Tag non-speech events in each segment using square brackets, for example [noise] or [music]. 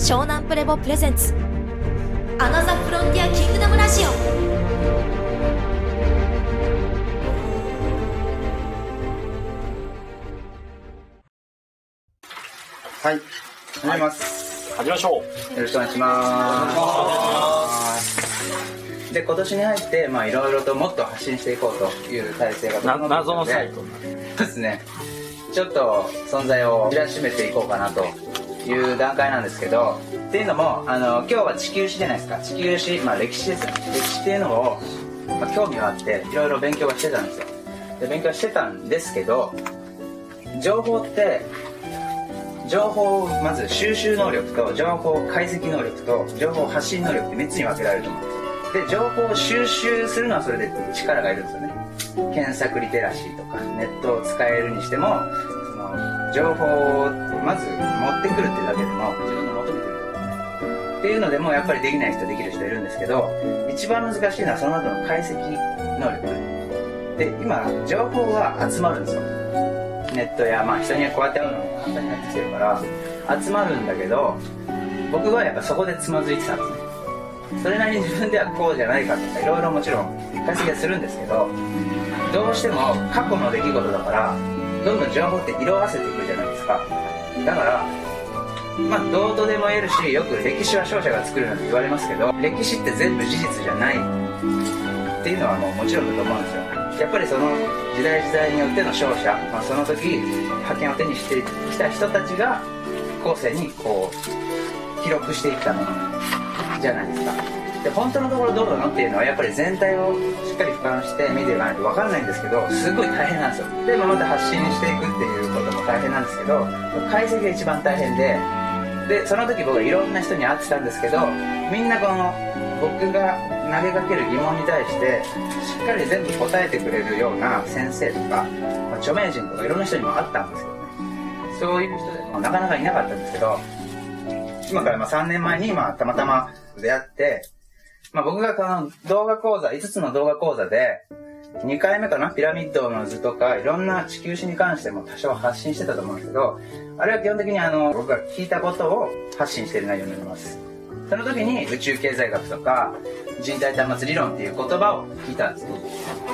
湘南プレボプレゼンツアナザフロンティアキングダムラジオはい。始めます。始めましょう。よろしくお願いします。で、今年に入って、まあ、いろいろともっと発信していこうという体制がな整って謎のサイトですね。ちょっと存在を知らしめていこうかなという段階なんですけど、っていうのも、あの、今日は地球史じゃないですか。地球史、まあ歴史ですね。歴史っていうのを、まあ、興味があって、いろいろ勉強はしてたんですよ。で、勉強してたんですけど、情報って、情報をまず収集能力と情報解析能力と情報発信能力って3つに分けられると思うんですで情報を収集するのはそれで力がいるんですよね検索リテラシーとかネットを使えるにしても情報をまず持ってくるっていうだけでも自分の求めてるっていうのでもやっぱりできない人できる人いるんですけど一番難しいのはその後の解析能力で今情報が集まるんですよ。ネットや、まあ、人にはこうやって会うのも簡単になってきてるから集まるんだけど僕はやっぱそこでつまずいてたんですね。それなりに自分ではこうじゃないかとかいろいろもちろん解析はするんですけどどうしても過去の出来事だからどんどん情報って色あせていくじゃないですか。だからまあどうとでも言えるしよく歴史は勝者が作るなんて言われますけど歴史って全部事実じゃない。っていうのはもうもちろんだと思うんですよ。やっぱりその時代時代によっての勝者、まあ、その時覇権を手にしてきた人たちが後世にこう記録していったものじゃないですか。で本当のところどうなのっていうのはやっぱり全体をしっかり俯瞰して見ていかないと分からないんですけどすごい大変なんですよ。で、まあ、また発信していくっていうことも大変なんですけど解析が一番大変ででその時僕はいろんな人に会ってたんですけどみんなこの僕が投げかける疑問に対してしっかり全部答えてくれるような先生とか、まあ、著名人とかいろんな人にも会ったんですけどね。そういう人でもなかなかいなかったんですけど今からま3年前にまたまたま出会って、まあ、僕がこの動画講座5つの動画講座で2回目かなピラミッドの図とかいろんな地球史に関しても多少発信してたと思うんですけどあれは基本的にあの僕が聞いたことを発信している内容になります。その時に宇宙経済学とか人体端末理論っていう言葉を聞いたんです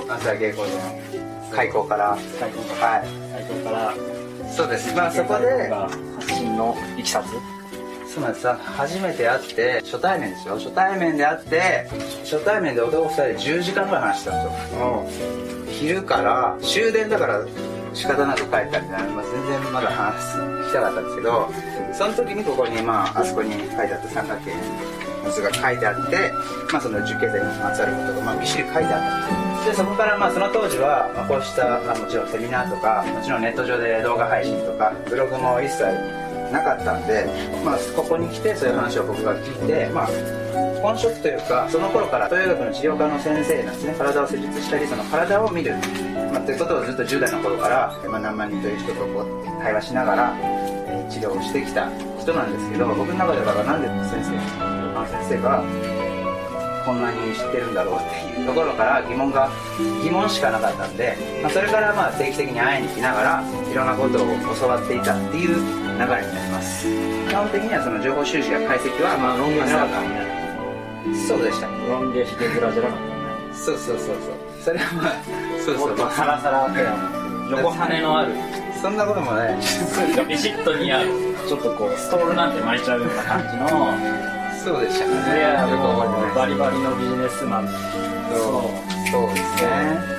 朝稽古で開講から。最高から、はい。最高から、そうです。まあそこで発信のいきさつ。そうなんですさ初めて会って初対面ですよ。初対面で会って初対面で男2人で10時間ぐらい話してたんですよ。昼から終電だから仕方なく帰ったみたいな、まあ、全然まだ話す聞きたかったんですけどその時にここにまああそこに書いてあった三角形の図が書いてあって、まあ、その受験生にまつわることがまあびっしり書いてあったんですでそこからまあその当時は、まあ、こうした、まあ、もちろんセミナーとかもちろんネット上で動画配信とかブログも一切なかったんで、まあ、ここに来てそういう話を僕が聞いて、まあ、本職というかその頃から東洋学の治療科の先生なんですね。体を施術したりその体を見る、まあ、ということをずっと10代の頃から、まあ、何万人という人とこう対話しながら、え治療をしてきた人なんですけど僕の中ではなんで先生あの先生がこんなに知ってるんだろうっていうところから疑問が疑問しかなかったんで、まあ、それからまあ定期的に会いに来ながらいろんなことを教わっていたっていう流れになります。基本的にはその情報収集や解析はまあ、ロン毛じゃなかそうでしたロン毛ひげ面じゃなかったね。そうそうそうそう。それはまあそうそうもっとサラサラヘアの横羽のある、そんなこともないビシッと似合う、ちょっとこう、ストールなんて巻いちゃうような感じの、そうでしたね。いや、もうバリバリのビジネスマン。そう。そうですね。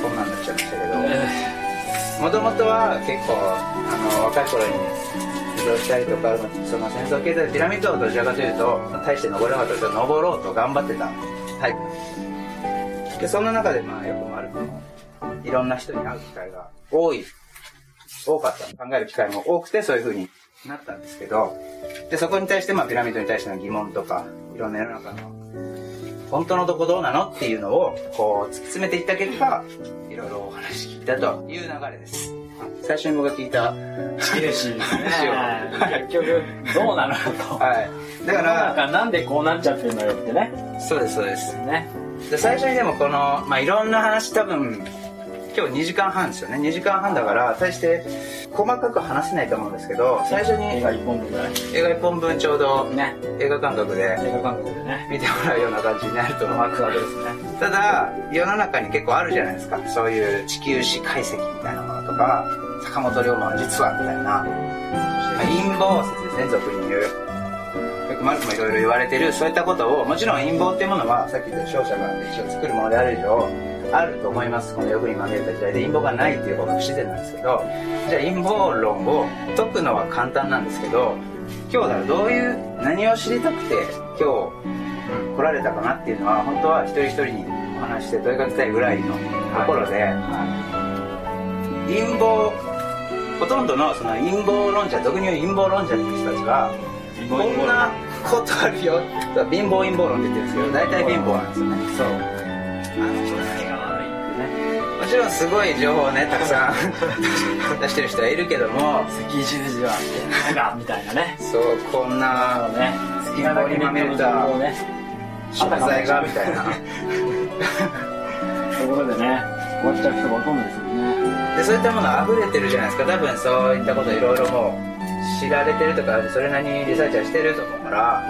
そんなんなっちゃいましたけどもともとは結構あの若い頃に移動したりとかその戦争経済ピラミッドをどちらかというと大して登れなかったけど登ろうと頑張ってたタイプでそんな中でまあよくも悪くもいろんな人に会う機会が多い多かった。考える機会も多くてそういう風になったんですけどでそこに対してまあピラミッドに対しての疑問とかいろんな世の中の本当のとこどうなのっていうのをこう突き詰めていった結果いろいろお話聞いたという流れです最初に僕が聞いた好きですし、ね、結局、どうなのと。はいだかなんらかなんでこうなっちゃってんのよってね。そうですそうですね。で最初にでもこの、まあ、いろんな話多分今日2時間半ですよね。2時間半だから大して細かく話せないと思うんですけど最初に映画1本分ぐらい映画1本分ちょうどね映画感覚で映画監督でね。見てもらうような感じになると思う幕開けですね。ただ世の中に結構あるじゃないですか。そういう地球史解析みたいなものとか坂本龍馬は実はみたいな、まあ陰謀説ですね俗に言う。よくマルクもいろいろ言われてるそういったことをもちろん陰謀っていうものはさっき言った勝者が歴史を作るものである以上あると思います。この欲にまみれた時代で陰謀がないっていう方が不自然なんですけどじゃあ陰謀論を解くのは簡単なんですけど今日だからどういう何を知りたくて今日来られたかなっていうのは本当は一人一人にお話して問いかけたいぐらいのところで、陰謀ほとんどのその陰謀論者俗に言う陰謀論者っていう人たちはこんなことあるよ貧乏陰謀論って言ってるんですけど大体貧乏なんですよね。そうちろんすごい情報をねたくさん [laughs] 出してる人はいるけども赤十字はなんかみたいなね。そうこんなそうね好きなだけネットの情報をね食材がみたいな。[laughs] ところでね終わっちゃう人がほとんどですよね。でそういったもの溢れてるじゃないですか。多分そういったこといろいろもう知られてるとかそれなりにリサーチはしてると思うから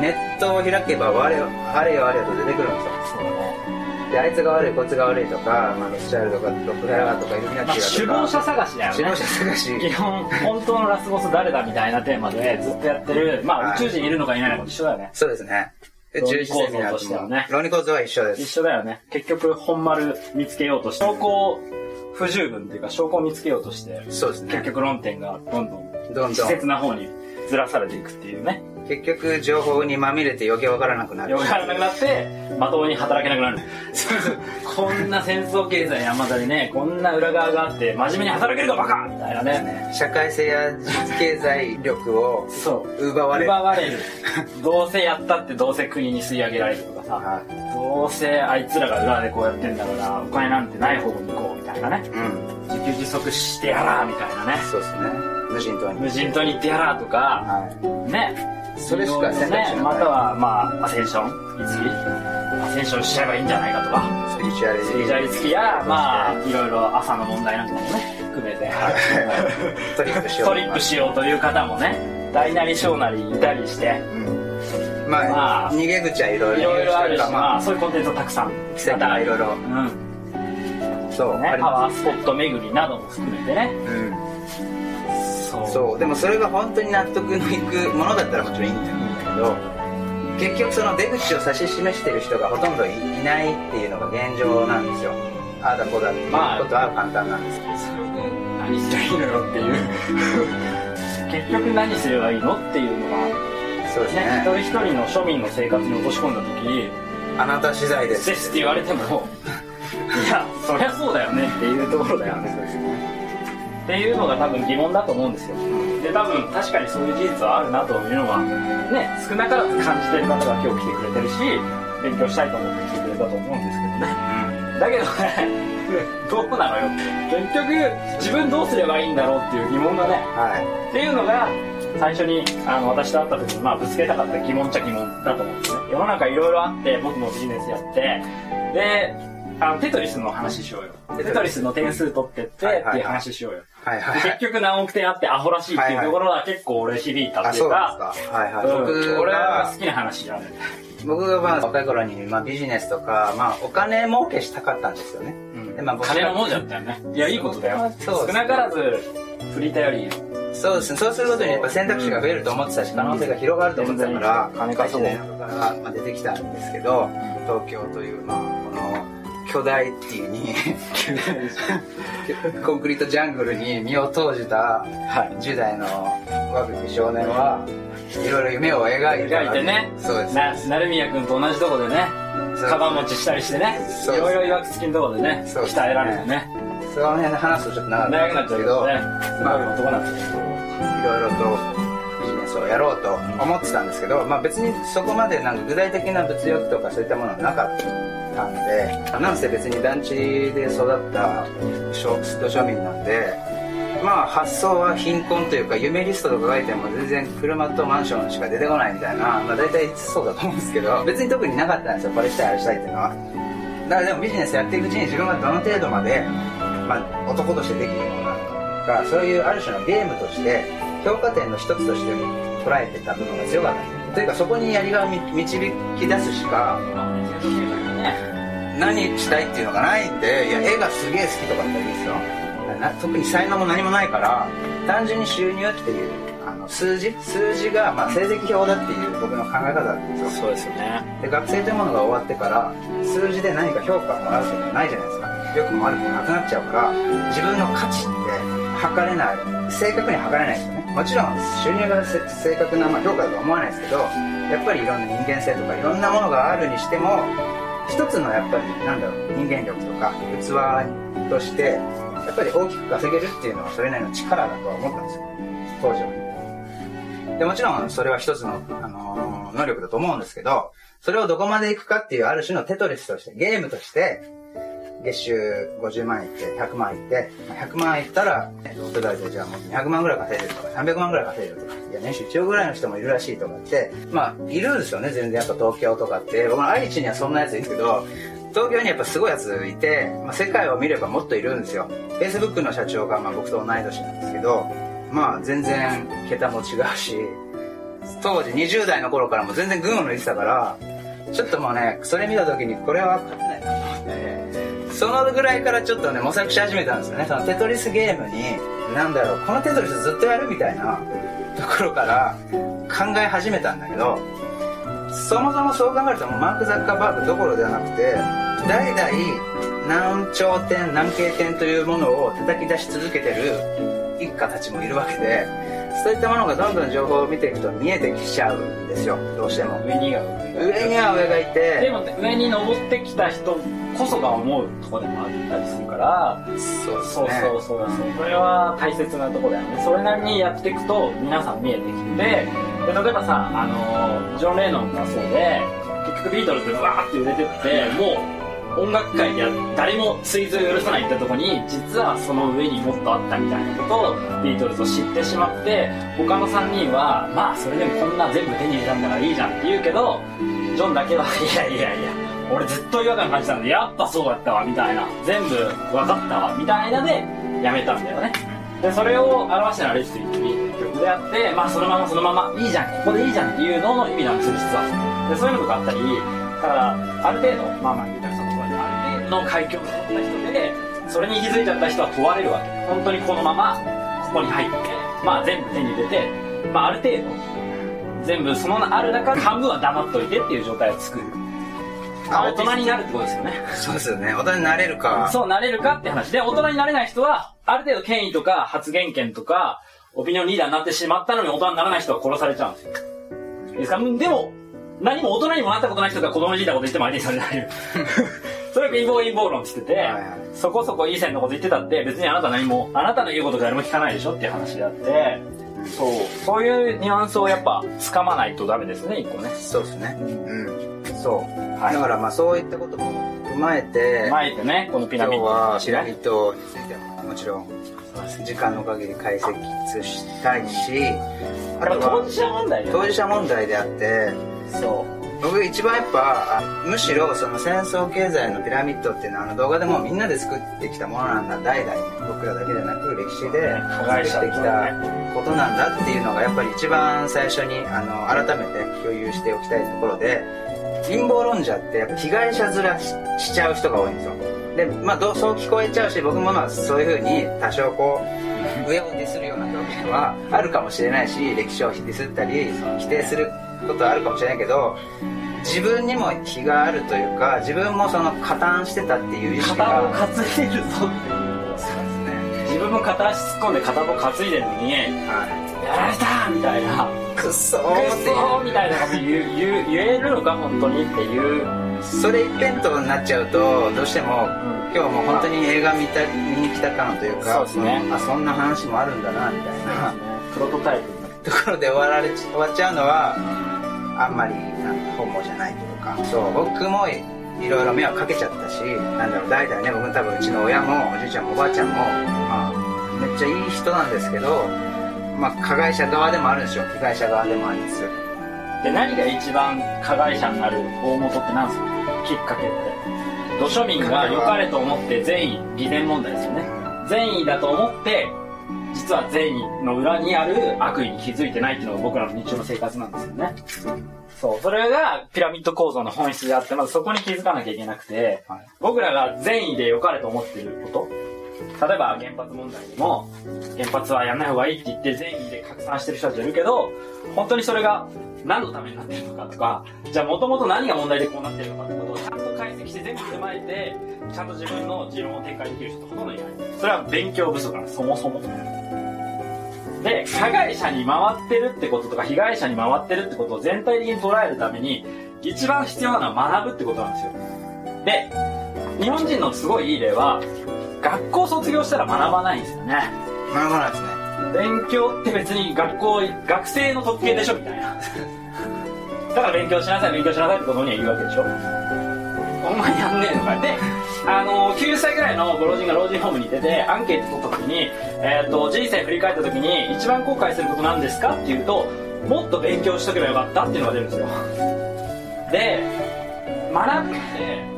ネットを開けばあれよあれよと出てくるんですよ。そうねであいつが悪いこいつが悪いとか、まあ、ロスチャイルとかロックフェラーとかイルミナテまあィが。とか首謀者探しだよね。首謀者探し。基本本当のラスボス誰だみたいなテーマでずっとやってるまはい。あ宇宙人いるのかいないのか一緒だよね。そうですね。宇論理宙人セミナーとしてはね。論理構造は一緒で一す緒だよね。結局本丸見つけようとして証拠不十分っていうか証拠を見つけようとしてそうですね。結局論点がどんどんどんどん。稚拙な方にずらされていくっていうね結局情報にまみれて余計わからなくなる。よくわからなくなってまともに働けなくなる。[laughs] こんな戦争経済山田にねこんな裏側があって真面目に働けるかバカみたいなね。社会性や実経済力をそう。奪われる。奪われる。どうせやったってどうせ国に吸い上げられるとかさ。はどうせあいつらが裏でこうやってんだからお金なんてない方に行こうみたいなね。いうん。自給自足してやらみたいなね。そうですね。無人島に。無人島に行ってやらとか。はねそれしか選択肢がない。ねまたはまあアセンションいつき？アセンションしちゃえばいいんじゃないかとか。いスピリチュアリテスピリチュアリ付きやまあいろいろ朝の問題なんかもね含めて。ィトリップしよう。トリップしようという方もね大なり小なりいたりして。うん。まあ、まあ逃げ口はいろいろあるし、ままあ、そういうコンテンツをたくさん。奇跡がいろいろ。うん。そう、ねパまワースポット巡りなども含めてね。すうんそう。でもそれが本当に納得のいくものだったらもちろんいいんだけど結局その出口を指し示してる人がほとんどいいないっていうのが現状なんですよああだこうだっていうまあことは簡単なんですけど、それで何すればいいのよっていう。結局何すればいいのっていうのが、そうですね、ね一人一人の庶民の生活に落とし込んだ時あなた次第ですですって言われても、[laughs] いや、そりゃそうだよねっていうところだよね。っていうのが多分疑問だと思うんですよ。で、多分確かにそういう事実はあるなというのは、ね、少なからず感じてる方が今日来てくれてるし、勉強したいと思って来てくれたと思うんですけどね。だけどね、[laughs] どうなのよ。結局、自分どうすればいいんだろうっていう疑問がね、はいっていうのが、最初にあの私と会った時に、まあ、ぶつけたかった疑問っちゃ疑問だと思うんですね。世の中いろいろあって、僕もビジネスやって、で、あのテトリスの話しようよ。テトリスの点数取ってって、はいはいはいっていう話しようよ。はいはい結局何億点あってアホらしいっていうところは結構俺響いたっていうか、ですか。はいはい、うん。僕俺はが好きな話じゃん。僕がまあ若い頃に、まあ、ビジネスとか、まあ、お金儲けしたかったんですよね、でまあ金の亡者だったよね。いや、いいことだよ。そう少なからず、フリータより、そうですね。そうすることにやっぱ選択肢が増えると思ってたし可能性が広がると思ってたから金稼ごう大学からまあ出てきたんですけど東京というまあ巨大っていうにコンクリートジャングルに身を投じたはい。10代の若き少年はいろいろ夢を描いた描いてね。そうです。な、成宮君と同じとこでね、カバン持ちしたりしてね、そういろいろいわくつきのとこでね、鍛えられてね、その辺で話すとちょっと長くなっちゃうけどね、すごい男なんですよ。いろいろとをやろうと思ってたんですけど、まあ、別にそこまでなんか具体的な物欲とかそういったものはなかったたんでなんせ別に団地で育った小土庶民なんでまあ発想は貧困というか夢リストとか書いても全然車とマンションしか出てこないみたいな、まあ、大体そうだと思うんですけど別に特になかったんですよ。これしたいあれしたいっていうのは。だからでもビジネスやっていくうちに自分がどの程度までまあ、男としてできるのなのかそういうある種のゲームとして評価点の一つとして捉えてた部分が強かった。というかそこにやりがみ導き出すしか何したいっていうのがないんでいや絵がすげえ好きとかっていいですよ。な特に才能も何もないから単純に収入っていうあの数字？数字が、まあ、成績表だっていう僕の考え方なんですよ。そうですよね。で学生というものが終わってから数字で何か評価をもらうっていうのはないじゃないですか。良くも悪くもなくなっちゃうから自分の価値って測れない。正確に測れないですよね。もちろん収入がせ正確な、まあ、評価だとは思わないですけどやっぱりいろんな人間性とかいろんなものがあるにしても一つのやっぱりなんだろう人間力とか器としてやっぱり大きく稼げるっていうのはそれなりの力だとは思ったんですよ。当時は。でもちろんそれは一つの、あのー能力だと思うんですけどそれをどこまでいくかっていうある種のテトリスとしてゲームとして月収50万いって100万いって100万いったらえーと大体じゃあもう200万ぐらい稼いでるとか300万ぐらい稼いでるとかいや年収1億ぐらいの人もいるらしいとかってまあいるんですよね全然。やっぱ東京とかって。僕の愛知にはそんなやついるけど東京にやっぱすごいやついて、まあ、世界を見ればもっといるんですよ。Facebook の社長がまあ僕と同い年なんですけどまあ全然桁も違うし当時20代の頃からも全然群を抜いてたからちょっともうねそれ見た時にこれは勝てないなと思って。そのぐらいからちょっとね模索し始めたんですよね。そのテトリスゲームになんだろうこのテトリスずっとやるみたいなところから考え始めたんだけどそもそもそう考えるともうマーク・ザッカーバーグどころではなくて代々何頂点何経点というものを叩き出し続けてる一家たちもいるわけでそういったものがどんどん情報を見ていくと見えてきちゃうんですよ。どうしても。上にが上には上がいでても上に登ってきた人こそが思うとこでもあったりするからそうそうね。そうそうそうそれは大切なとこだよね。それなりにやっていくと皆さん見えてきてで例えばさあのジョン・レイノンがそうで結局ビートルズでわーって売れてってもう音楽界では誰も追随を許さないってとこに実はその上にもっとあったみたいなことをビートルズを知ってしまって他の3人はまあそれでもこんな全部手に入れたんだからいいじゃんって言うけどジョンだけは [laughs] いやいやいや俺ずっと違和感感じたのでやっぱそうだったわみたいな。全部分かったわみたいなでやめたんだよね。でそれを表したのはレシピっていう曲であってまあそのままそのままいいじゃんここでいいじゃんっていうのの意味なんですよ実は。でそういうのとかあったりだからある程度まあまあ言うたらそのところである程度の環境を持った人でそれに気づいちゃった人は問われるわけ。本当にこのままここに入ってまあ全部手に入れてまあある程度全部そのある中で半分は黙っといてっていう状態を作る。あ大人になるってことですよね。そうですよね。大人になれるか。そうなれるかって話。で大人になれない人はある程度権威とか発言権とかオピニオンリーダーになってしまったのに大人にならない人は殺されちゃうんですよ。ですか？うんでも何も大人にもなったことない人が子供に聞いたこと言っても相手にされないそれが陰謀陰謀論って言ってて、はいはい。そこそこいい線のこと言ってたって別にあなた何もあなたの言うこと誰も聞かないでしょっていう話であってそう。そういうニュアンスをやっぱ掴まないとダメですね一個ね。そうですね。うん。そう、はい。だからまあそういったことも踏まえて前でねこのピラミッドはピラミッドについてももちろん時間の限り解析したいしあはぱ当事者問題当事者問題であってそう。僕一番やっぱあむしろその戦争経済のピラミッドっていうのはあの動画でもみんなで作ってきたものなんだ代々僕らだけでなく歴史で加害者作ってきたことなんだっていうのがやっぱり一番最初にあの改めて共有しておきたいところで陰謀論者ってやっぱ被害者面ししちゃう人が多いんですよ。でまあどうそう聞こえちゃうし僕もまあそういうふうに多少こう上をディスるような表現はあるかもしれないし歴史をディスったり否定することはあるかもしれないけど自分にも非があるというか自分もその加担してたっていう意識が片を担いでるぞっていう分も片足突っ込んで片方担いでるのにはやられたみたいな。いくっそくっーっていうそーみたいなこと言う言う言えるのか本当にっていう。それ一辺倒になっちゃうとどうしても今日も本当に映画見た見に来た感というかそうですね。あそんな話もあるんだなみたいな。プロトタイプところで終わられち終わっちゃうのはあんまりなんか本望じゃないというか。そう。僕もいいろいろ迷惑かけちゃったしなんだろう代々ね僕多分うちの親もおじいちゃんもおばあちゃんも、まあ、めっちゃいい人なんですけど、まあ、加害者側でもあるんですよ。被害者側でもありつつ。で何が一番加害者になる大元って何ですか？きっかけって。土庶民が良かれと思って善意偽善問題ですよね。善意だと思って実は善意の裏にある悪意に気づいてないっていうのが僕らの日常の生活なんですよね。そう。それがピラミッド構造の本質であってまずそこに気づかなきゃいけなくて、はい。僕らが善意で良かれと思ってること例えば原発問題でも原発はやんない方がいいって言って善意で拡散してる人たちいるけど本当にそれが何のためになってるのかとかじゃあもともと何が問題でこうなってるのかってことをちゃんと解析して全部踏まえてちゃんと自分の持論を展開できる人ってほとんどいない。それは勉強不足なんですそもそも。で加害者に回ってるってこととか被害者に回ってるってことを全体的に捉えるために一番必要なのは学ぶってことなんですよ。で日本人のすごいいい例は学校卒業したら学ばないんですよね。学ばないですね。勉強って別に学校学生の特権でしょみたいな。[laughs] だから勉強しなさい勉強しなさいってことには言うわけでしょ。お前やんねえのか。いであの90歳ぐらいのご老人が老人ホームに出てアンケート取った時に、えー、と人生振り返った時に一番後悔することなんですかっていうともっと勉強しとけばよかったっていうのが出るんですよ。で学ぶって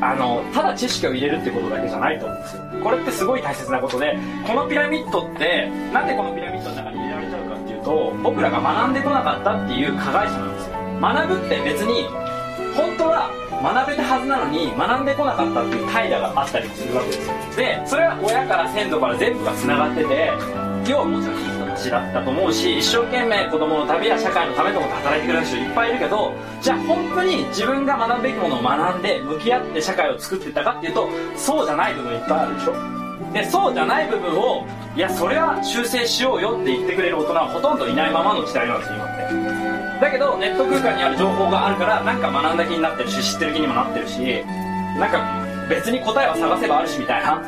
あのただ知識を入れるってことだけじゃないと思うんですよ。これってすごい大切なことでこのピラミッドってなんでこのピラミッドの中に入れられちゃうかっていうと僕らが学んでこなかったっていう加害者なんですよ。学ぶって別に本当は学べたはずなのに学んでこなかったっていう怠惰があったりもするわけですよ。でそれは親から先祖から全部がつながってて要はもちろんちだったと思うし一生懸命子供のためや社会のためと思って働いてくれる人いっぱいいるけどじゃあ本当に自分が学ぶべきものを学んで向き合って社会を作ってたかっていうとそうじゃない部分いっぱいあるでしょ？でそうじゃない部分をいやそれは修正しようよって言ってくれる大人はほとんどいないままの時代なんです今って。だけどネット空間にある情報があるからなんか学んだ気になってるし知ってる気にもなってるしなんか別に答えは探せばあるしみたいな。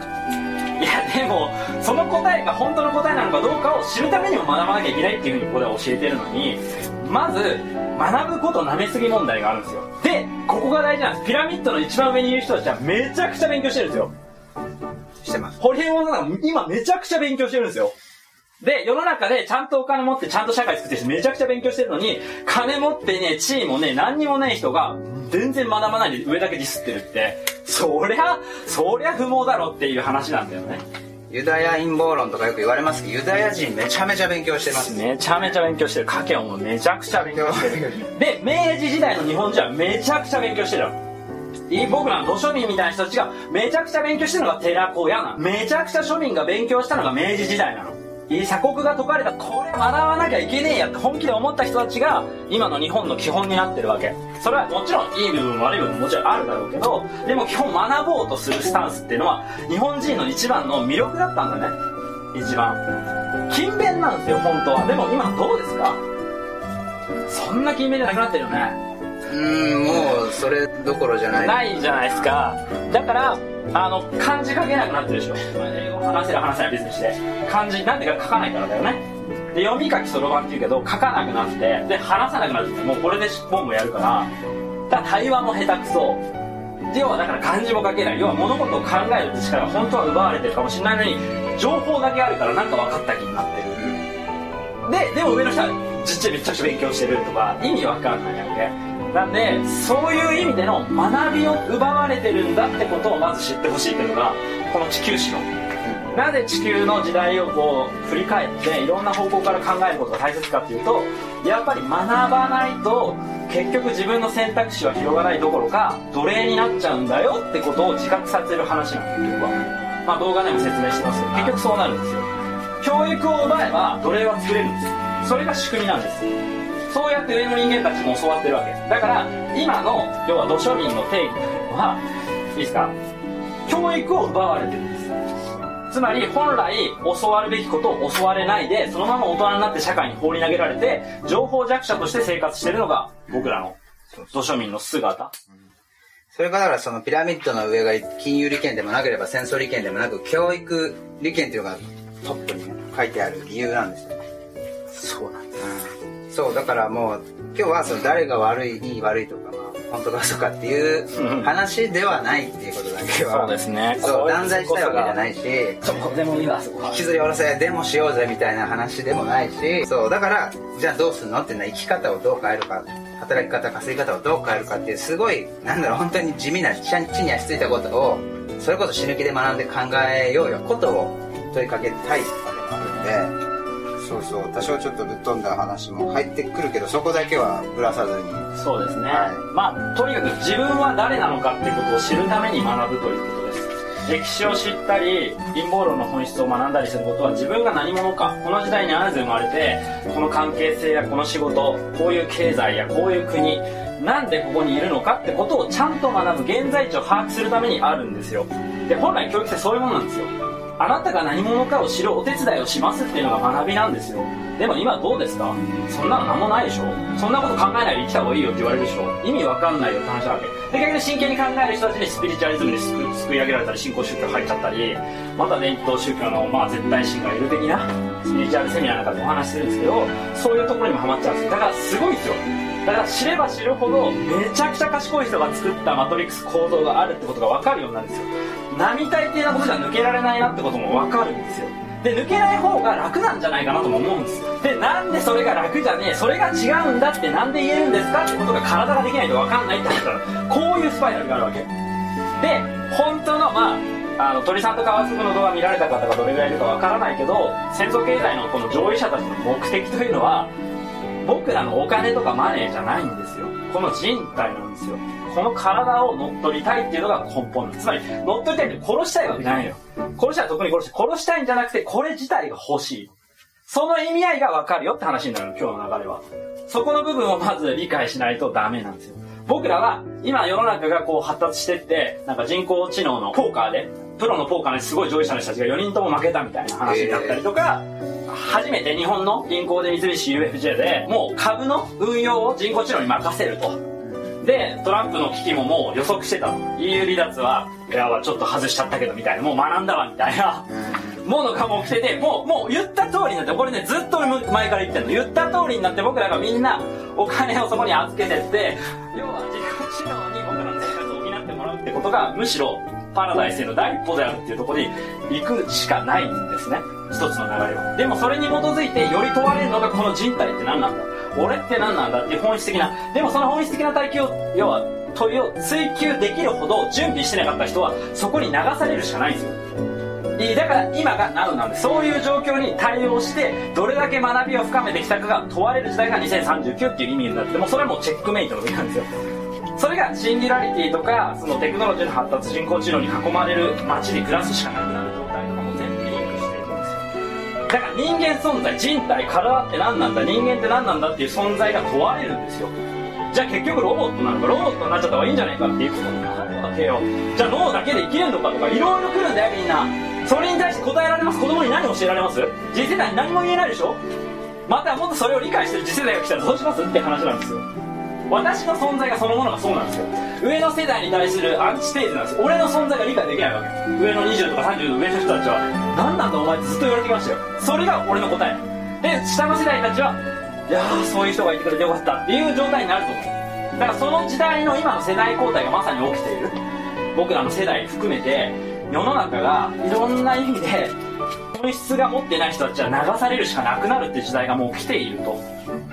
いやでもその答えが本当の答えなのかどうかを知るためにも学ばなきゃいけないっていうふうにここでは教えてるのにまず学ぶこと舐めすぎ問題があるんですよ。でここが大事なんです。ピラミッドの一番上にいる人たちはめちゃくちゃ勉強してるんですよ。してます。ホリエモンさんが今めちゃくちゃ勉強してるんですよ。で、世の中でちゃんとお金持ってちゃんと社会作ってる人めちゃくちゃ勉強してるのに、金持ってね、地位もね、何にもない人が全然学ばないで上だけディスってるって、そりゃ、そりゃ不毛だろっていう話なんだよね。ユダヤ陰謀論とかよく言われますけどユダヤ人めちゃめちゃ勉強してますめちゃめちゃ勉強してる。家計もめちゃくちゃ勉強してる。で、明治時代の日本人はめちゃくちゃ勉強してるの。いい僕らの土庶民みたいな人たちがめちゃくちゃ勉強してるのが寺子屋なの。めちゃくちゃ庶民が勉強したのが明治時代なの。鎖国が解かれた、これ学ばなきゃいけねえやって本気で思った人たちが今の日本の基本になってるわけ。それはもちろんいい部分も悪い部分ももちろんあるだろうけど、でも基本学ぼうとするスタンスっていうのは日本人の一番の魅力だったんだね。一番。勤勉なんですよ、本当は。でも今どうですか？そんな勤勉じゃなくなってるよね。うーんもうそれどころじゃないないじゃないですか。だから、あの、漢字書けなくなってるでしょ。英語話せる話せない別にして。漢字、なんでか書かないからだよね。で、読み書きそろばんって言うけど、書かなくなって、で、話さなくなって、もうこれで本もやるから、だから対話も下手くそ。要はだから漢字も書けない。要は物事を考えるって力が本当は奪われてるかもしれないのに、情報だけあるからなんか分かった気になってる。で、でも上の人は実際めちゃくちゃ勉強してるとか、意味わかんないわけ。なんで、そういう意味での学びを奪われてるんだってことをまず知ってほしいっていうのが、この地球史の。なぜ地球の時代をこう振り返っていろんな方向から考えることが大切かっていうと、やっぱり学ばないと結局自分の選択肢は広がないどころか奴隷になっちゃうんだよってことを自覚させる話なんです結局は。まあ動画でも説明してますけど、結局そうなるんですよ。教育を奪えば奴隷は作れるんですそれが仕組みなんですそうやって上の人間たちも教わってるわけ。だから今の要は土庶民の定義というのはいいですか？教育を奪われてるんです。つまり本来教わるべきことを教われないでそのまま大人になって社会に放り投げられて情報弱者として生活してるのが僕らの土庶民の姿。それがだからそのピラミッドの上が金融利権でもなければ戦争利権でもなく教育利権っていうのがトップにね書いてある理由なんですよそうなんですそうだからもう今日はその誰が悪いいい悪いとかまあ本当か嘘かっていう話ではないっていうことだけけはそうですね。そう断罪したいわけじゃないしそこでもいいわそこは。引きずり下ろせデモしようぜみたいな話でもないしそうだからじゃあどうすんのっていうのは生き方をどう変えるか働き方稼ぎ方をどう変えるかっていうすごいなんだろう本当に地味な地地に足ついたことをそれこそ死ぬ気で学んで考えようよことを問いかけたいわけもあるんでそうそう。多少ちょっとぶっ飛んだ話も入ってくるけどそこだけはぶらさずに。そうですね、はい。まあとにかく自分は誰なのかってことを知るために学ぶということです。歴史を知ったり陰謀論の本質を学んだりすることは自分が何者か。この時代にあらず生まれてこの関係性やこの仕事こういう経済やこういう国なんでここにいるのかってことをちゃんと学ぶ現在地を把握するためにあるんですよ。で本来教育ってそういうものなんですよあなたが何者かを知るお手伝いをしますっていうのが学びなんですよ。でも今どうですか？そんなの何もないでしょ？そんなこと考えないで生きた方がいいよって言われるでしょ？意味わかんないよって話なわけ。で逆に真剣に考える人たちにスピリチュアリズムにすくい上げられたり新興宗教入っちゃったりまた伝統宗教のまあ絶対神がいる的なスピリチュアルセミナーなんかでお話しするんですけどそういうところにもハマっちゃうんですだからすごいですよ。だから知れば知るほどめちゃくちゃ賢い人が作ったマトリックス構造があるってことが分かるようになるんですよ。並大抵なことじゃ抜けられないなってことも分かるんですよ。で抜けない方が楽なんじゃないかなとも思うんですでなんでそれが楽じゃねえそれが違うんだってなんで言えるんですかってことが体ができないと分かんないって話だからこういうスパイラルがあるわけ。で本当のまああの鳥さんと川津君の動画見られた方がどれぐらいいるか分からないけど戦争経済のこの上位者たちの目的というのは僕らのお金とかマネーじゃないんですよ。この人体なんですよ。この体を乗っ取りたいっていうのが根本なんです。つまり乗っ取りたいって殺したいわけじゃないのよ。殺したい特に殺して殺したいんじゃなくてこれ自体が欲しい。その意味合いがわかるよって話になる今日の流れは。そこの部分をまず理解しないとダメなんですよ。僕らは今世の中がこう発達してってなんか人工知能のポーカーでプロのポーカーですごい上位者の人たちが4人とも負けたみたいな話になったりとか、初めて日本の銀行で三菱 UFJ でもう株の運用を人工知能に任せると。でトランプの危機ももう予測してたの EU 離脱はいやちょっと外しちゃったけどみたいなもう学んだわみたいなものがもう来ててもうもう言った通りになってこれねずっと前から言ってんの。言った通りになって僕らがみんなお金をそこに預けてって要は人工知能に僕らの生活を補ってもらうってことがむしろパラダイスへの第一歩であるっていうところに行くしかないんですね。一つの流れはでもそれに基づいてより問われるのがこの人体って何なんだ？俺って何なんだっていう本質的な。でもその本質的な体系を要は問いを追求できるほど準備してなかった人はそこに流されるしかないんですよ。だから今が NOW なんでそういう状況に対応してどれだけ学びを深めてきたかが問われる時代が2039っていう意味になってもそれはもうチェックメイトの意味なんですよ。それがシンギュラリティとかそのテクノロジーの発達人工知能に囲まれる街に暮らすしかなくなる状態とかも全部リンクしていくんですよ。だから人間存在人体体って何なんだ人間って何なんだっていう存在が問われるんですよ。じゃあ結局ロボットなのかロボットになっちゃった方がいいんじゃないかっていうことになるわけよじゃあ脳だけで生きるのかとかいろいろ来るんだよみんな。それに対して答えられます子供に何教えられます次世代に何も言えないでしょまたもっとそれを理解してる次世代が来たらどうします？って話なんですよ。私の存在がそのものがそうなんですよ。上の世代に対するアンチテーゼなんです。よ俺の存在が理解できないわけ。上の20とか30の上の人たちは何なんだお前ってずっと言われてきましたよ。それが俺の答え。で下の世代たちはいやーそういう人がいてくれてよかったっていう状態になると思う。だからその時代の今の世代交代がまさに起きている。僕らの世代含めて世の中がいろんな意味で本質が持ってない人たちは流されるしかなくなるって時代がもう来ていると。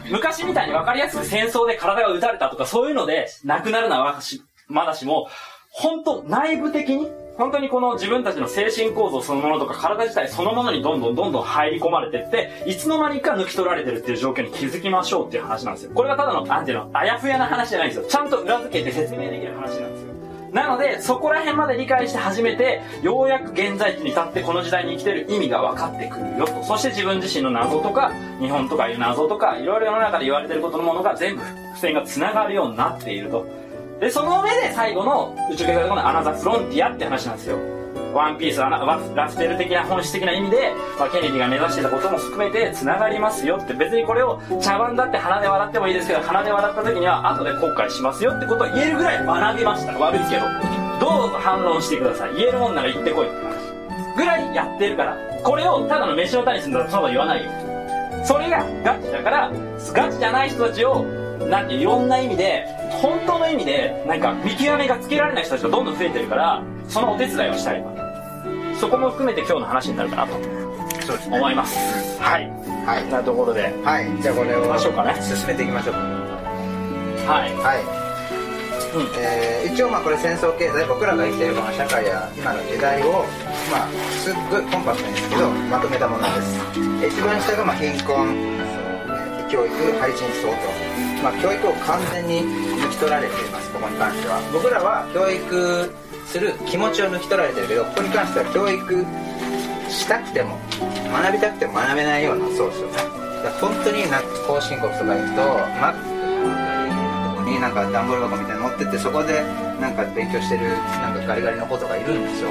昔みたいに分かりやすく戦争で体が撃たれたとかそういうので亡くなるのはまだしも本当内部的に本当にこの自分たちの精神構造そのものとか体自体そのものにどんどんどんどん入り込まれてっていつの間にか抜き取られてるっていう状況に気づきましょうっていう話なんですよ。これがただのなんていうのあやふやな話じゃないんですよ。ちゃんと裏付けて説明できる話なんですよ。なのでそこら辺まで理解して初めてようやく現在地に立ってこの時代に生きてる意味が分かってくるよと。そして自分自身の謎とか日本とかいう謎とかいろいろ世の中で言われてることのものが全部付箋が繋がるようになっていると。でその上で最後の宇宙計画のアナザーフロンティアって話なんですよ。ワンピース、ラフテル的な本質的な意味で、まあ、ケネディが目指してたことも含めて繋がりますよって、別にこれを茶番だって鼻で笑ってもいいですけど、鼻で笑った時には後で後悔しますよってことを言えるぐらい学びました。悪いけど。どうぞ反論してください。言えるもんなら言ってこいって話。ぐらいやってるから。これをただの飯の種にするんだらそうは言わないよ。それがガチだから、ガチじゃない人たちを、なんていろんな意味で、本当の意味で、なんか見極めがつけられない人たちがどんどん増えてるから、そのお手伝いをしたいそこも含めて今日の話になるかなと。そうですね思います。はい。はい。なところで。はい。じゃあこれをましょうかね。進めていきましょう。はい。はい、うん。えー一応まあこれ戦争経済僕らが生きてるこの社会や今の時代をまあすっごいコンパクトにですけどまとめたものです。え一番下がまあ貧困えー教育配信層と、まあ、教育を完全に抜き取られていますここに関しては。僕らは教育する気持ちを抜き取られてるけどここに関しては教育したくても学びたくても学べないようなそうですよね。だ本当になんか後進国とか行くとマックとこになんか段ボール箱みたいなの持ってってそこでなんか勉強してるなんかガリガリの子とかいるんですよ。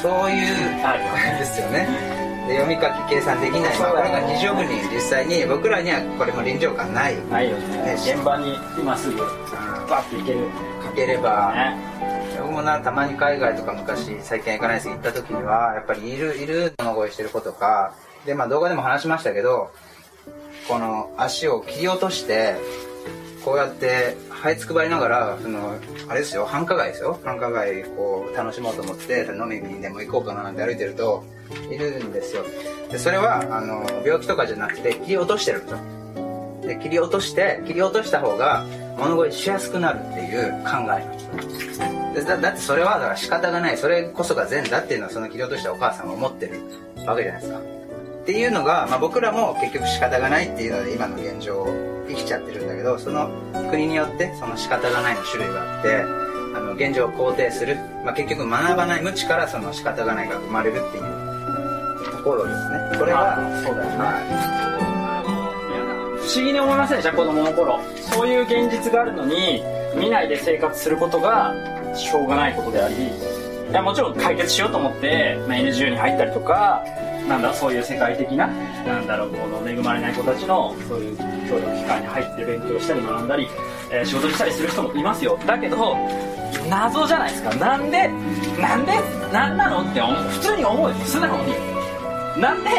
そういうはい。ですよねで読み書き計算できない、まあ、これが20億人実際に僕らにはこれも臨場感ない。ないよね。現場に今すぐバッて行ける。書ければ。ね。僕もなたまに海外とか昔最近行かないですけど行った時にはやっぱりいるいる物乞いしてる子とかでまあ動画でも話しましたけどこの足を切り落としてこうやって這いつくばりながらそのあれですよ繁華街ですよ。繁華街こう楽しもうと思って飲みにでも行こうかななんて歩いてるといるんですよ。でそれはあの病気とかじゃなくて切り落としてるんで切り落として切り落とした方が物乞いしやすくなるっていう考えでだだってそれはだから仕方がない。それこそが善だっていうのはその切り落としたお母さんが思ってるわけじゃないですか。っていうのが、まあ、僕らも結局仕方がないっていうので今の現状生きちゃってるんだけどその国によってその仕方がないの種類があってあの現状を肯定する、まあ、結局学ばない無知からその仕方がないが生まれるっていう。ところですね。これがあそうだよね。は不思議に思いませんでした？子供の頃。そういう現実があるのに見ないで生活することがしょうがないことであり。いやもちろん解決しようと思って、まあ、NGO に入ったりとかなんだそういう世界的ななんだろうこの恵まれない子たちのそういう協力機関に入って勉強したり学んだり、えー仕事したりする人もいますよ。だけど謎じゃないですか。なんでなんでなんなのって普通に思うよ素直に。なんで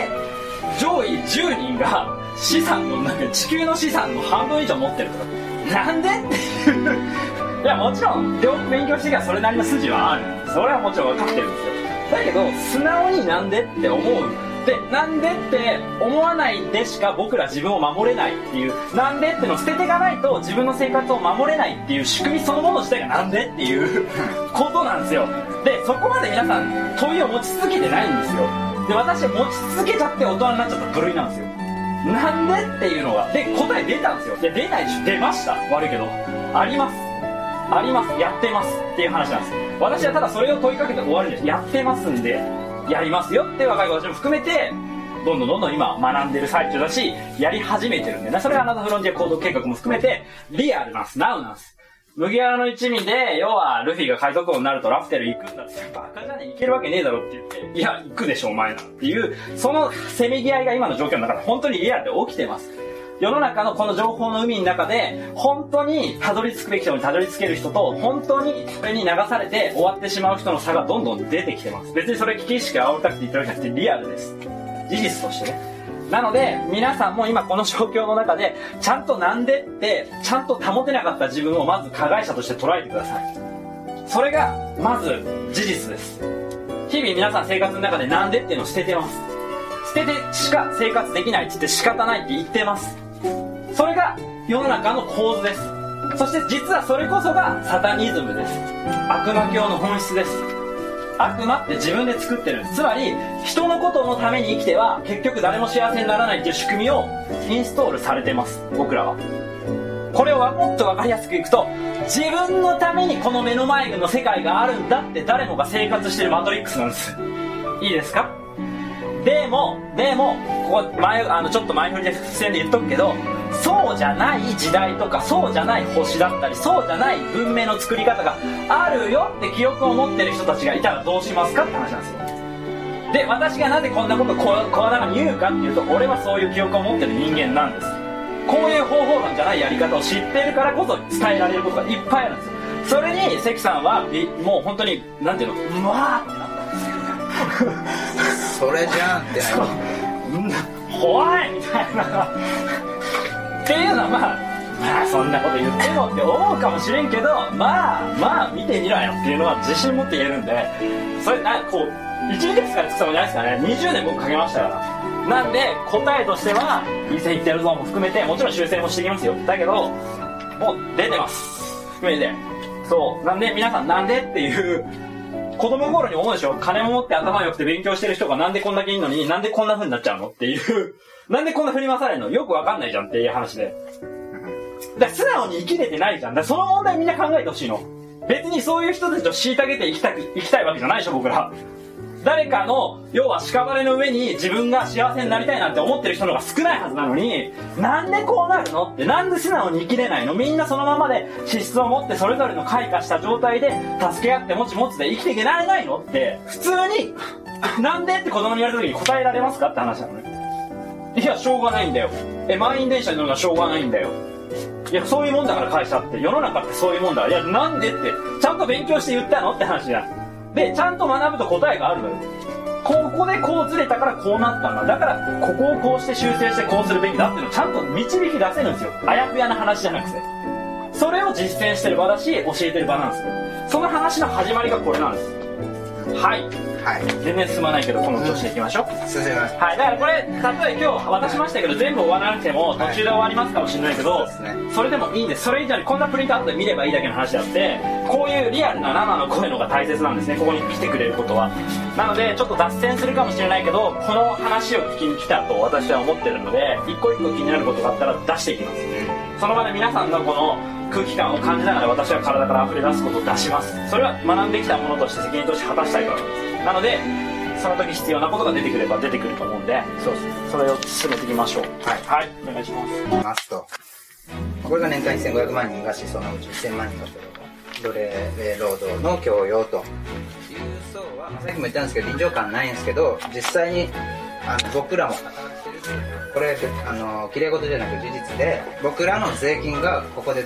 上位10人が資産のなんか地球の資産の半分以上持ってるとか。なんで？っていういやもちろん勉強してきゃそれなりの筋はある。それはもちろん分かってるんですよ。だけど素直になんでって思う。でなんでって思わないでしか僕ら自分を守れないっていう。なんでってのを捨てていかないと自分の生活を守れないっていう仕組みそのもの自体がなんでっていう。ことなんですよ。でそこまで皆さん問いを持ち続けてないんですよ。で私持ち続けちゃって大人になっちゃった部類なんですよ。なんでっていうのが。で答え出たんですよ。で出ないでしょ。出ました。悪いけど。あります。ありますやってますっていう話なんです。私はただそれを問いかけて終わるんです。やってますんでやりますよって若い子たちも含めてどんどんどんどん今学んでる最中だしやり始めてるんで。ねそれがアナザーフロンティア行動計画も含めてリアルなんです。ナウなんです。麦わらの一味で、要は、ルフィが海賊王になるとラフテル行くんだって、バカじゃねえ、行けるわけねえだろって言って、いや、行くでしょ、お前な。っていう、そのせめぎ合いが今の状況の中で本当にリアルで起きてます。世の中のこの情報の海の中で、本当にたどり着くべき人にたどり着ける人と、本当にそれに流されて終わってしまう人の差がどんどん出てきてます。別にそれ危機意識煽りたくて言ってるわけじゃなくて、リアルです。事実としてね。なので、皆さんも今この状況の中で、ちゃんとなんでって、ちゃんと保てなかった自分をまず加害者として捉えてください。それが、まず、事実です。日々皆さん生活の中でなんでっていうのを捨ててます。捨ててしか生活できないって言って仕方ないって言ってます。それが世の中の構図です。そして実はそれこそがサタニズムです。悪魔教の本質です。悪魔って自分で作ってるつまり人のことのために生きては結局誰も幸せにならないっていう仕組みをインストールされてます僕らはこれをもっと分かりやすくいくと自分のためにこの目の前の世界があるんだって誰もが生活してるマトリックスなんですいいですか？でもでもここ前あのちょっと前振りで付箋で言っとくけどそうじゃない時代とかそうじゃない星だったりそうじゃない文明の作り方があるよって記憶を持ってる人たちがいたらどうしますかって話なんですよ。で私がなぜこんなことこ声高に言うかっていうと俺はそういう記憶を持ってる人間なんです。こういう方法論じゃないやり方を知ってるからこそ伝えられることがいっぱいあるんです。よそれに関さんはもう本当になんていうのうわーってなったんですよ。それじゃんって。なる怖いみたいなっていうのはまあまあそんなこと言ってもって思うかもしれんけどまあまあ見てみろよっていうのは自信持って言えるんでそれなこう1日2日で作ったもんじゃないですかね。20年僕かけましたから。なんで答えとしてはいい線いってるぞも含めてもちろん修正もしていきますよ。だけどもう出てます。含めて。そう。なんで皆さんなんでっていう子供頃に思うでしょ？金も持って頭良くて勉強してる人がなんでこんだけいいのになんでこんな風になっちゃうの？っていう。[laughs] なんでこんな振り回されるの？よくわかんないじゃんっていう話で。だから素直に生きれてないじゃん。だその問題みんな考えてほしいの。別にそういう人たちと虐げて生きたく生きたいわけじゃないでしょ僕ら。誰かの要は屍の上に自分が幸せになりたいなんて思ってる人の方が少ないはずなのになんでこうなるの？ってなんで素直に生きれないの？みんなそのままで資質を持ってそれぞれの開花した状態で助け合って持ち持つで生きていけられないの？って普通に [laughs] なんでって子供に言われた時に答えられますかって話なのね。いやしょうがないんだよ。え満員電車に乗るのはしょうがないんだよ。いやそういうもんだから会社って。世の中ってそういうもんだ。いやなんでって。ちゃんと勉強して言ったの？って話じゃん。でちゃんと学ぶと答えがあるのよ。ここでこうずれたからこうなったんだ。だからここをこうして修正してこうするべきだっていうのをちゃんと導き出せるんですよ。あやふやな話じゃなくて。それを実践してる場だし教えてる場なんですよ。その話の始まりがこれなんです。はい。はい。全然進まないけどこの調子でいきましょう。進めますはい、だからこれ、例えば今日渡しましたけど、全部終わらなくても、途中で終わりますかもしれないけど、そうですね。それでもいいんです。それ以上にこんなプリントアウトで見ればいいだけの話であって、こういうリアルな生の声の方が大切なんですね、ここに来てくれることは。なので、ちょっと脱線するかもしれないけど、この話を聞きに来たと私は思ってるので、一個一個気になることがあったら出していきます。その場で皆さんのこの空気感を感じながら私は体から溢れ出すことを出します。それは学んできたものとして責任として果たしたいからなんです。なので、その時必要なことが出てくれば出てくると思うんで、そうですねそれを進めていきましょう。はいはい、お願いします。ますとこれが年間1500万人がしそのうち1000万人の人奴隷労働の教養という層は、まあ、さっきも言ったんですけど臨場感ないんですけど実際にあの僕らもこれあの綺麗事じゃなく事実で僕らの税金がここで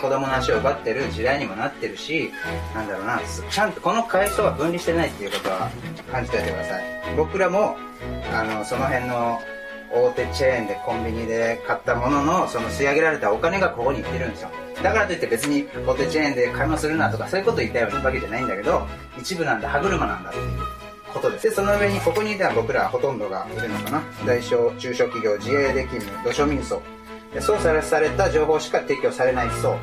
子供の足を奪ってる時代にもなってるしなんだろうなちゃんとこの階層は分離してないっていうことは感じておいてください。僕らもあのその辺の大手チェーンでコンビニで買ったもののその吸い上げられたお金がここに行ってるんですよ。だからといって別に大手チェーンで買い物するなとかそういうこと言いたいわけじゃないんだけど一部なんだ歯車なんだっていう。ことです。でその上にここにでは僕らほとんどがいるのかな？大小中小企業自営で勤務土庶民層で操作された情報しか提供されない層。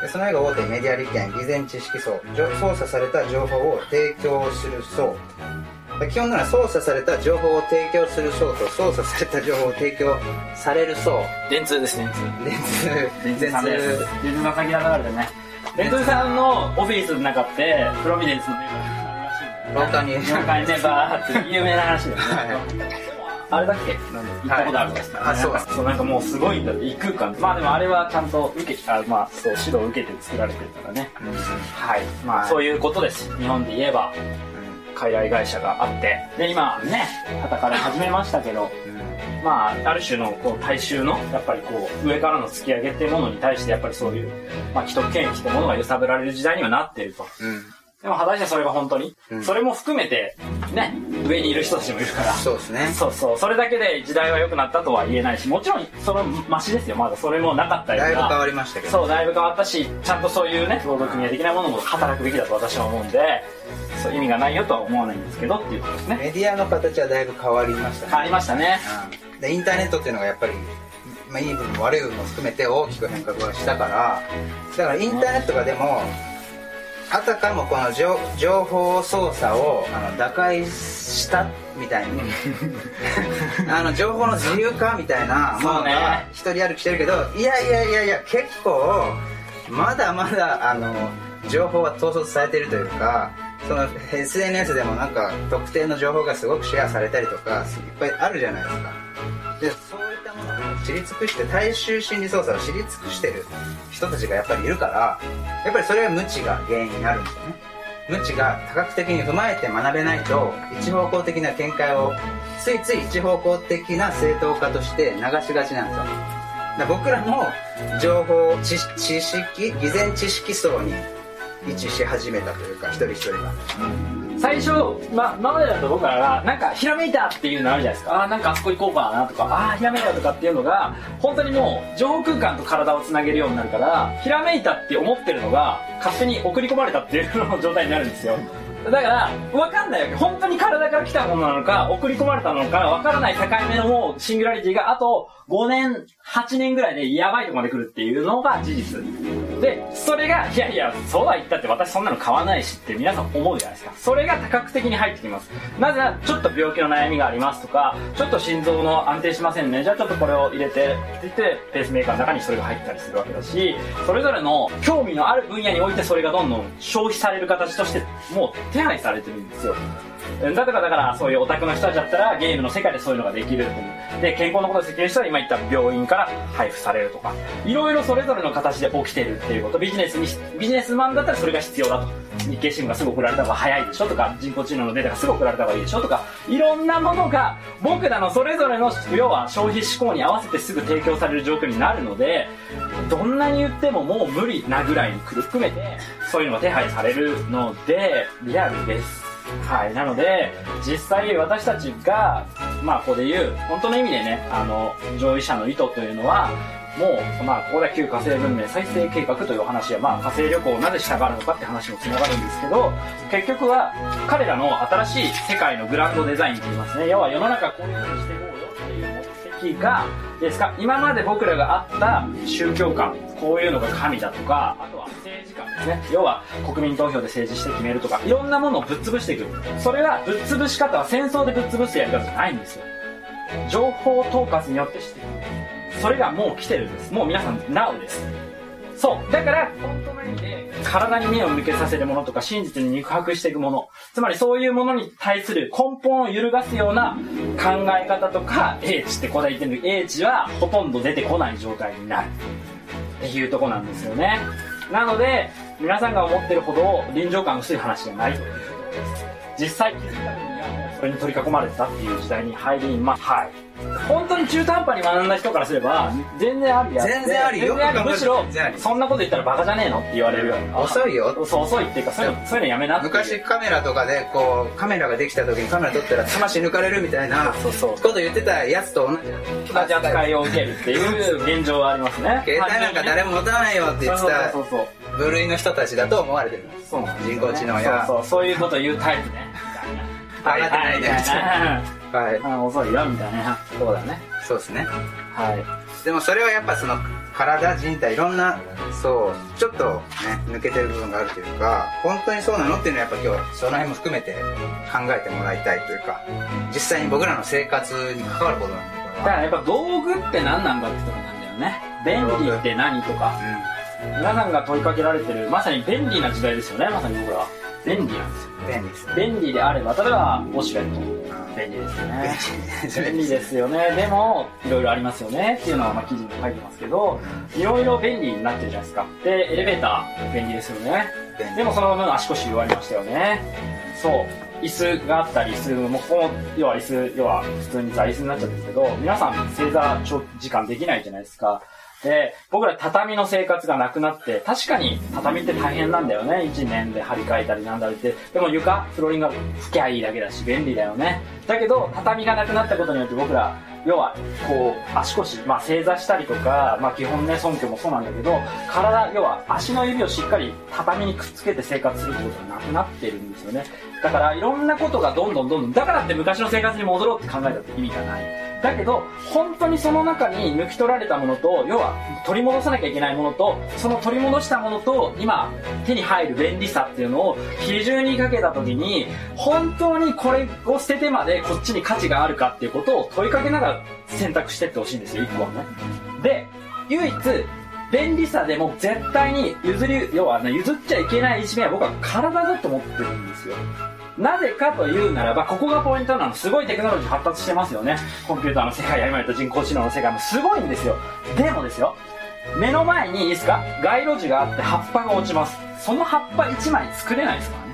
でその上が大手メディア利権偽善知識層。操作された情報を提供する層。で基本なら操作された情報を提供する層と操作された情報を提供される層。電通です、電通。電通。電通さんです。電通。の先だ流れでね。電通。さんのオフィスの中って、プロビデンスのメンバー廊下に。廊下にね、バーって有名な話だよね。はあれだっけ？行ったことあるんですか、はい。あそう。そうなんかもうすごいんだって異空間まあでもあれはちゃんと受けあまあそう指導を受けて作られてるからね。はい。まあ、はい。そういうことです。日本で言えば海外会社があって。で今ね叩かれ始めましたけどまあある種のこう大衆のやっぱりこう上からの突き上げっていうものに対してやっぱりそういう、まあ、既得権益ってものが揺さぶられる時代にはなっていると。うんでも果たしてそれが本当に、うん。それも含めてね上にいる人たちもいるから。そうですね。そうそう。それだけで時代は良くなったとは言えないしもちろんそのマシですよ。まだそれもなかったりだいぶ変わがりましたけど。そうだいぶ変わったしちゃんとそういうね労働組合的なものも働くべきだと私は思うんでそう意味がないよとは思わないんですけどっていうことですね。メディアの形はだいぶ変わりましたね。変わりましたね。うん。でインターネットっていうのがやっぱり、まあ、いい部分も悪い部分も含めて大きく変革をしたからだからインターネットがでもあたかもこの情情報操作をあの打開したみたいに。[laughs] あの情報の自由化みたいなものそうね。が一人歩きしてるけどいやいやいやいや結構まだまだあの情報は統率されてるというかその SNS でもなんか特定の情報がすごくシェアされたりとかいっぱいあるじゃないですか。で知り尽くして大衆心理操作を知り尽くしてる人たちがやっぱりいるからやっぱりそれは無知が原因になるんですよね。無知が多角的に踏まえて学べないと一方向的な見解をついつい一方向的な正当化として流しがちなんですよ。だから僕らも情報知知識偽善知識層に位置し始めたというか一人一人が。最初、ま、今までだと僕らが、なんか、ひらめいたっていうのあるじゃないですか。ああ、なんかあそこ行こうかなとか、ああ、ひらめいたとかっていうのが、本当にもう、情報空間と体をつなげるようになるから、ひらめいたって思ってるのが、勝手に送り込まれたっていう状態になるんですよ。だから、わかんないわけ。本当に体から来たものなのか、送り込まれたのか、わからない境目のもうシングラリティが、あと5年、8年ぐらいでやばいとこまで来るっていうのが事実。で、それが、いやいや、そうは言ったって私そんなの買わないしって皆さん思うじゃないですか。それが多角的に入ってきます。なぜなら、ちょっと病気の悩みがありますとか、ちょっと心臓の安定しませんね。じゃあちょっとこれを入れて、って言って、ペースメーカーの中にそれが入ったりするわけだし、それぞれの興味のある分野においてそれがどんどん消費される形として、もう手配されてるんですよ。だから、だから、そういうオタクの人たちだったら、ゲームの世界でそういうのができる。で、健康のことを責任したら、今言った病院から配布されるとか、いろいろそれぞれの形で起きてるっていうこと、ビジネスに、ビジネスマンだったらそれが必要だと。日経新聞がすぐ送られた方が早いでしょとか、人工知能のデータがすぐ送られた方がいいでしょとか、いろんなものが、僕らのそれぞれの、要は消費志向に合わせてすぐ提供される状況になるので、どんなに言ってももう無理なぐらいに含めて、そういうのが手配されるので、リアルです。はい。なので、実際私たちが、まあ、ここで言う、本当の意味でね、あの、上位者の意図というのは、もう、まあ、ここでは旧火星文明再生計画という話や、まあ、火星旅行をなぜしたがるのかって話もつながるんですけど、結局は、彼らの新しい世界のグランドデザインといいますね。要は世の中こういうふうにしてるきが、ですか、今まで僕らがあった宗教観、こういうのが神だとか、あとは政治観ですね。要は国民投票で政治して決めるとか、いろんなものをぶっ潰していく。それはぶっ潰し方は戦争でぶっ潰すやり方じゃないんですよ。情報統括によってしていく。それがもう来てるんです。もう皆さん、now です。そう。だから、本当の意味で、体に目を向けさせるものとか、真実に肉薄していくもの。つまりそういうものに対する根本を揺るがすような考え方とか、英知ってここで言ってる、英知はほとんど出てこない状態になる。っていうとこなんですよね。なので、皆さんが思ってるほど臨場感薄い話じゃないということです。実際気づいた時にはそれに取り囲まれてたっていう時代に入ります。はい。本当に中途半端に学んだ人からすれば、全然ありや全然あり。よむしろそんなこと言ったらバカじゃねえのって言われるよ。遅いよ。そう、遅いっていうか、そういうの、そういうのやめな。昔カメラとかでこうカメラができた時にカメラ撮ったら魂抜かれるみたいなそうそうこと言ってたやつと同じ同じ扱いを受けるっていう現状はありますね。携帯なんか誰も持たないよって言ってたそうそうそうそう。部類の人たちだと思われてる。そう。なんです人工知能や。そうそう、そういうこと言うタイプね。上がってないねはいはいはいあ遅いよみたいなとこだね。そうですねはい。でもそれはやっぱその体人体いろんなそうちょっとね抜けてる部分があるというか本当にそうなのっていうのはやっぱ今日その辺も含めて考えてもらいたいというか実際に僕らの生活に関わることなんでこれはだからやっぱ道具って何なんだってとこなんだよね。便利って何とか。皆さんが問いかけられてる、まさに便利な時代ですよね、まさに僕らは。便利なんですよ。うん便利ですね便利であれば、例えば、ウォシュレット。便利ですよね。[laughs] 便利ですよね。でも、いろいろありますよねっていうのは、まあ、記事に書いてますけど、いろいろ便利になってるじゃないですか。で、エレベーター、便利ですよね。でもその分足腰弱りましたよね。そう。椅子があったりするもうこの、要は椅子、要は普通に座椅子になっちゃうんですけど、皆さん正座長時間できないじゃないですか。で、僕ら畳の生活がなくなって、確かに畳って大変なんだよね。1年で張り替えたりなんだりって。でも床、フローリングが拭きゃいいだけだし、便利だよね。だけど、畳がなくなったことによって僕ら、要は、こう、足腰、まあ正座したりとか、まあ基本ね、尊虚もそうなんだけど、体、要は足の指をしっかり畳にくっつけて生活するってことがなくなってるんですよね。だから、いろんなことがどんどんどんどん、だからって昔の生活に戻ろうって考えたって意味がない。だけど、本当にその中に抜き取られたものと、要は取り戻さなきゃいけないものと、その取り戻したものと、今手に入る便利さっていうのを比重にかけた時に、本当にこれを捨ててまでこっちに価値があるかっていうことを問いかけながら選択してってほしいんですよ、一個はね。で、唯一、便利さでも絶対に譲り、要はね、譲っちゃいけない一面は僕は体だと思ってるんですよ。なぜかというならば、ここがポイントなの。すごいテクノロジー発達してますよね。コンピューターの世界や今言った人工知能の世界もすごいんですよ。でもですよ、目の前にいいですか？街路樹があって葉っぱが落ちます。その葉っぱ1枚作れないですからね。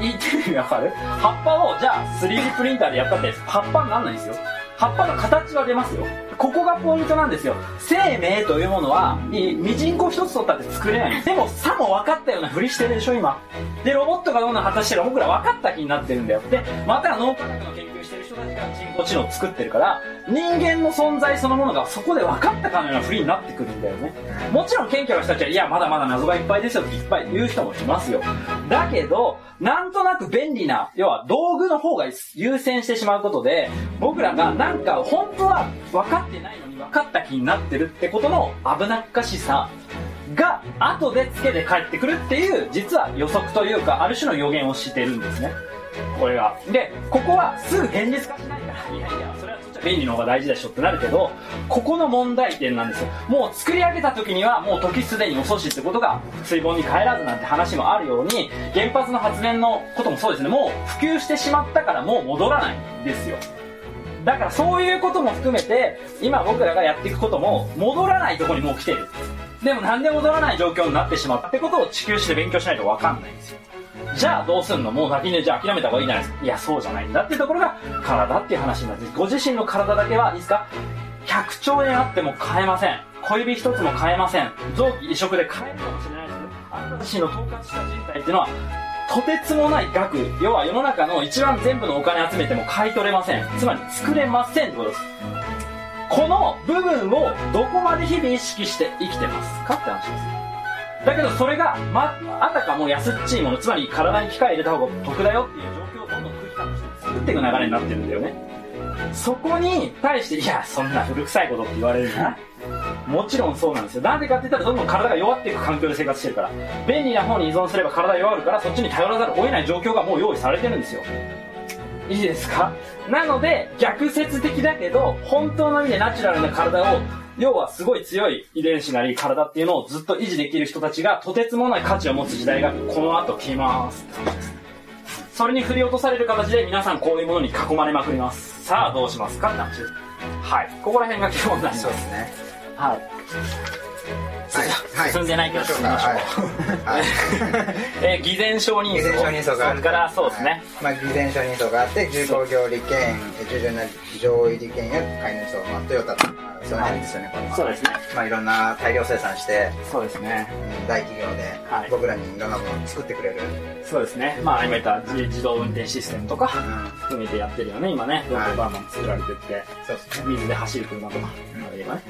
言ってる意味わかる？葉っぱを、じゃあ 3D プリンターでやったって葉っぱになんないんですよ。葉っぱの形は出ますよここがポイントなんですよ。生命というものはみミジンコ一つ取ったって作れない。でもさも分かったようなふりしてるでしょ今。でロボットがどんどん果たしてるか僕ら分かった気になってるんだよ。でまた脳科学の研究人たちが人工知能を作ってるから人間の存在そのものがそこで分かったかのようなふりになってくるんだよね。もちろん謙虚な人たちはいやまだまだ謎がいっぱいですよっていっぱい言う人もいますよ。だけどなんとなく便利な要は道具の方が優先してしまうことで僕らがなんか本当は分かってないのに分かった気になってるってことの危なっかしさが後でつけて帰ってくるっていう実は予測というかある種の予言をしてるんですね。これが。でここはすぐ現実化しないからいやいやそれは便利の方が大事でしょってなるけどここの問題点なんですよ。もう作り上げた時にはもう時すでに遅しってことが水盆に帰らずなんて話もあるように原発の発電のこともそうですね。もう普及してしまったからもう戻らないんですよ。だからそういうことも含めて今僕らがやっていくことも戻らないところにもう来てる。でもなんで戻らない状況になってしまったってことを地球史で勉強しないと分かんないんですよ。じゃあどうすんの？もう先にじゃあ諦めた方がいいじゃな。いですかいやそうじゃないんだっていうところが体っていう話になってご自身の体だけはいいですか？100兆円あっても買えません。小指一つも買えません。臓器移植で買えるかもしれないですけどあなた自身の統括した人体っていうのはとてつもない額。要は世の中の一番全部のお金集めても買い取れません。つまり作れませんってことです。この部分をどこまで日々意識して生きてますかって話です。だけどそれが、ま、あたかも安っちいものつまり体に機械入れた方が得だよっていう状況をどんどん空気感として作っていく流れになってるんだよね。そこに対していやそんな古臭いことって言われるな。もちろんそうなんですよ。なんでかって言ったらどんどん体が弱っていく環境で生活してるから。便利な方に依存すれば体弱るからそっちに頼らざるを得ない状況がもう用意されてるんですよ。いいですか？なので逆説的だけど本当の意味でナチュラルな体を要はすごい強い遺伝子なり体っていうのをずっと維持できる人たちがとてつもない価値を持つ時代がこの後来ます。それに振り落とされる形で皆さんこういうものに囲まれまくります。さあどうしますか？って話ですはい。ここら辺が基本なんです。そうですね。はいはい。はい。進んでないけど進みましょう、はい。[laughs] えー偽善承認偽善承認層がからそうですね、まあ、偽善承認層があって重工業利権従順な上位利権や飼い主層、まあ、トヨタと。かその辺ですよね、このそうですね。まあ、いろんな大量生産してそうですね。うん大企業ではい。僕らにいろんなものを作ってくれる、そうですね。まあ今言った。自自動運転システムとかうん。含めてやってるよね今ね。どんどんバンバン作られてって。そうですね。水で走る車とかあればね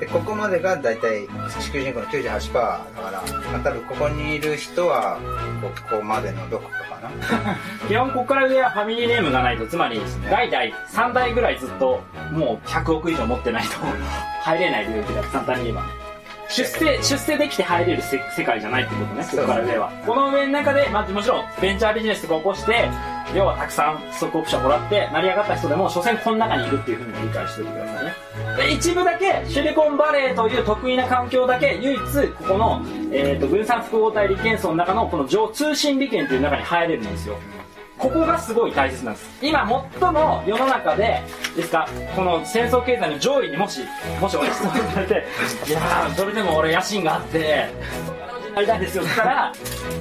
でここまでが大体地球人口の98%だから、多分ここにいる人はここまでのどこかかな。[laughs] 基本ここから上はファミリーネームがないとつまり代々3代ぐらいずっともう100億以上持ってないと入れない領域だ簡単に言えば。出世出世できて入れるせ世界じゃないってことねここから上は。この上の中で、まあ、もちろんベンチャービジネスとか起こして要はたくさんストックオプションもらって成り上がった人でも所詮この中にいるっていうふうに理解しておいてくださいね。で一部だけシリコンバレーという得意な環境だけ唯一ここの、えー、と分散複合体利権層の中のこの上通信利権という中に入れるんですよここがすごい大切なんです。今最も世の中でですかこの戦争経済の上位にもしもし俺質問されて [laughs] いやーそれでも俺野心があってそんなりたいんですよって言ったら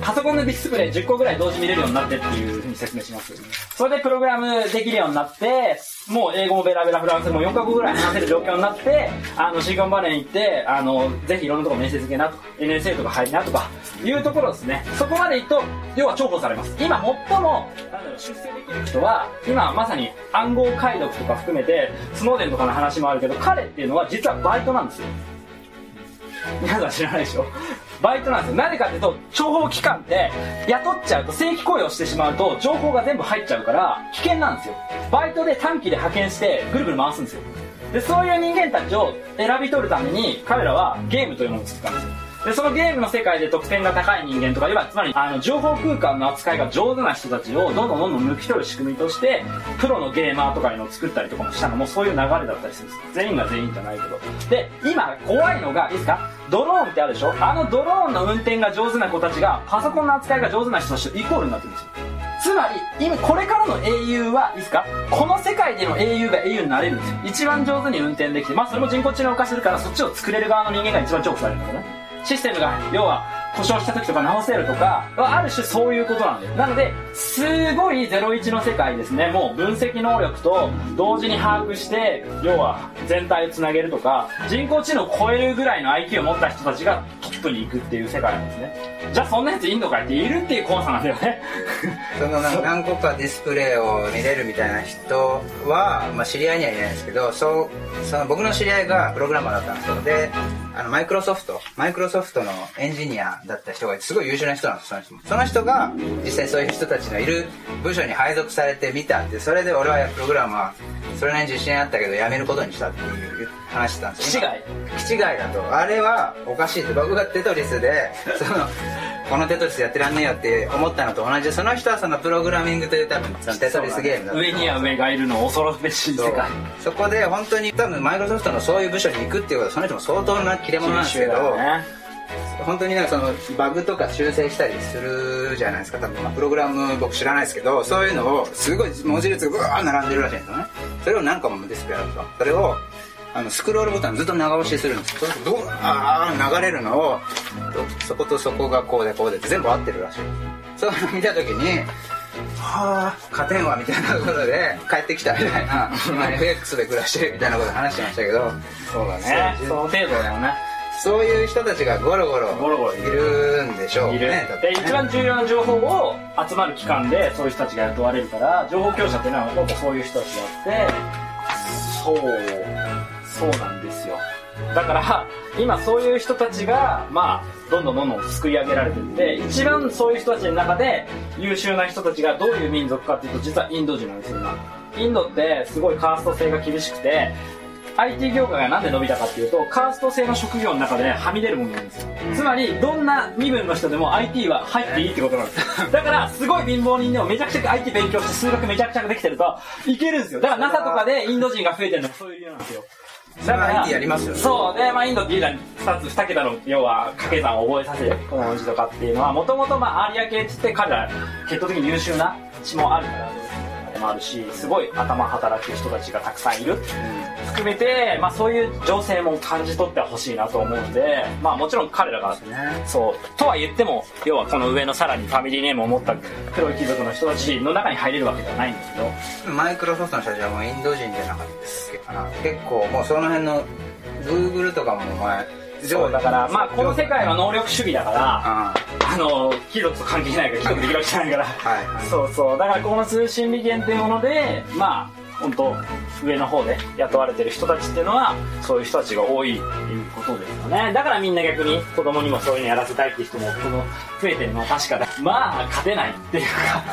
パソコンのディスプレイ10個ぐらい同時見れるようになってっていうに説明します。それでプログラムできるようになってもう英語もベラベラフランスも4カ国ぐらい話せる状況になってあのシリコンバレーに行ってあのぜひいろんなところ面接受けなとか NSA とか入りなとかいうところですね。そこまで行くと要は重宝されます。今最もなんだろう出世できる人は今まさに暗号解読とか含めてスノーデンとかの話もあるけど彼っていうのは実はバイトなんですよ。皆さん知らないでしょ？バイトなんですよ。なぜかっていうと情報機関って雇っちゃうと正規雇用してしまうと情報が全部入っちゃうから危険なんですよ。バイトで短期で派遣してぐるぐる回すんですよ。でそういう人間たちを選び取るために彼らはゲームというものを作ったんですよ。でそのゲームの世界で得点が高い人間とかいわゆるつまりあの情報空間の扱いが上手な人たちをどんどんどんどん抜き取る仕組みとしてプロのゲーマーとかいうのを作ったりとかもしたのもそういう流れだったりするんです。全員が全員じゃないけど。で今怖いのがいいですか？ドローンってあるでしょ？あのドローンの運転が上手な子たちがパソコンの扱いが上手な人たちとイコールになってるんですよ。つまり今これからの英雄はいいですか？この世界での英雄が英雄になれるんですよ。一番上手に運転できてまあそれも人工知能化するからそっちを作れる側の人間が一番重宝されるんだけどね。システムが要は故障した時とか直せるとかある種そういうことなんだよ。なのですごい01の世界ですね。もう分析能力と同時に把握して要は全体をつなげるとか人工知能を超えるぐらいの IQ を持った人たちがトップに行くっていう世界なんですね。じゃあそんなやついんのかいっているっていう怖さなんだよね。[laughs] そのな何個かディスプレイを見れるみたいな人は、まあ、知り合いにはいないですけどそうその僕の知り合いがプログラマーだったんですよ。であのマイクロソフトマイクロソフトのエンジニアだった人がすごい優秀な人なんですその人も。その人が実際そういう人たちのいる部署に配属されてみたってそれで俺はプログラマーそれなりに自信あったけど辞めることにしたっていう話してたんです気違い。気違いだと。あれはおかしいって。僕がテトリスでそのこのテトリスやってらんねえよって思ったのと同じでその人はそのプログラミングという多分テトリスゲームだ上には上がいるの恐ろしい世界そこで本当に多分マイクロソフトのそういう部署に行くっていうことはその人も相当な切れ者なんですけど、本当になんかそのバグとか修正したりするじゃないですか。多分まあプログラム僕知らないですけどそういうのをすごい文字列がうわー並んでるらしいんですよね。それを何個もディスプレイあると。それをあのスクロールボタンずっと長押しするんですそどうあー流れるのをそことそこがこうでこうで全部合ってるらしいそういうの見た時にはあ勝てんわみたいなことで帰ってきたみたいな今 FX で暮らしてるみたいなこと話してましたけど。そうだね。その程度だよねそういう人たちがゴロゴロゴロゴロいいるるんでしょういる。ねで一番重要な情報を集まる機関でそういう人たちが雇われるから情報強者っていうのはそういう人たちであって。そうそうなんですよ。だから今そういう人たちがまあどんどんどんどん作り上げられてって一番そういう人たちの中で優秀な人たちがどういう民族かっていうと実はインド人なんですよインドってすごいカースト制が厳しくて IT 業界がなんで伸びたかっていうとカースト制の職業の中ではみ出るものなんですよ、つまりどんな身分の人でも IT は入っていいってことなんです。だからすごい貧乏人でもめちゃくちゃ IT 勉強して数学めちゃくちゃできてるといけるんですよ。だから NASA とかでインド人が増えてるのもそういう理由なんですよ。だから IT やりますよねそうで、まあ、インドっていうのは2つ2桁の要は掛け算を覚えさせるこの文字とかっていうのはもともとまあアーリア系って言って彼ら結果的に優秀な血もあるから。でもあるしすごい頭働く人たちがたくさんいる、含めて、まあ、そういう情勢も感じ取ってほしいなと思うんで、まあ、もちろん彼らが、そうとは言っても要はこの上のさらにファミリーネームを持った黒い貴族の人たちの中に入れるわけではないんですけど。マイクロソフトの社長はもうインド人じゃなかったっけかな。結構もうその辺の Google とかもお前そうだからまあこの世界は能力主義だからああの貴族と関係ないから貴族できるわけじゃないから、そうそう。だからこの通信利権っていうものでまあ本当上の方で雇われてる人たちっていうのはそういう人たちが多いっていうことですよね。だからみんな逆に子供にもそういうのやらせたいっていう人もこの増えてるのは確かだ。まあ勝てないっていうか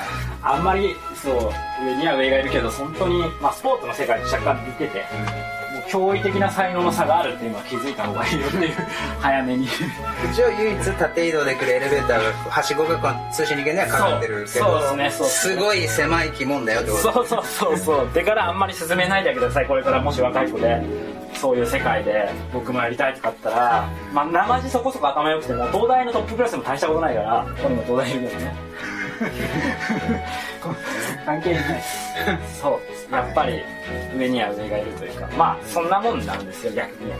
あんまりそう上には上がいるけど本当に、まあ、スポーツの世界に若干出てて驚異的な才能の差があるっていうのは気づいた方がいいよっていう早めに。一応唯一縦移動できるエレベーターがはしごが通信利権ではかかってるけどそうそうですねそう。ですごい狭い鬼門だよってことそうそうそうそう。でからあんまり進めないでくださいこれからもし若い子でそういう世界で僕もやりたいとかあったらまあ生地そこそこ頭良くても東大のトップクラスでも大したことないからここにも東大いるけどね関係ない。で [laughs] すそう。やっぱり上には上がいるというか。まあそんなもんなんですよ逆に。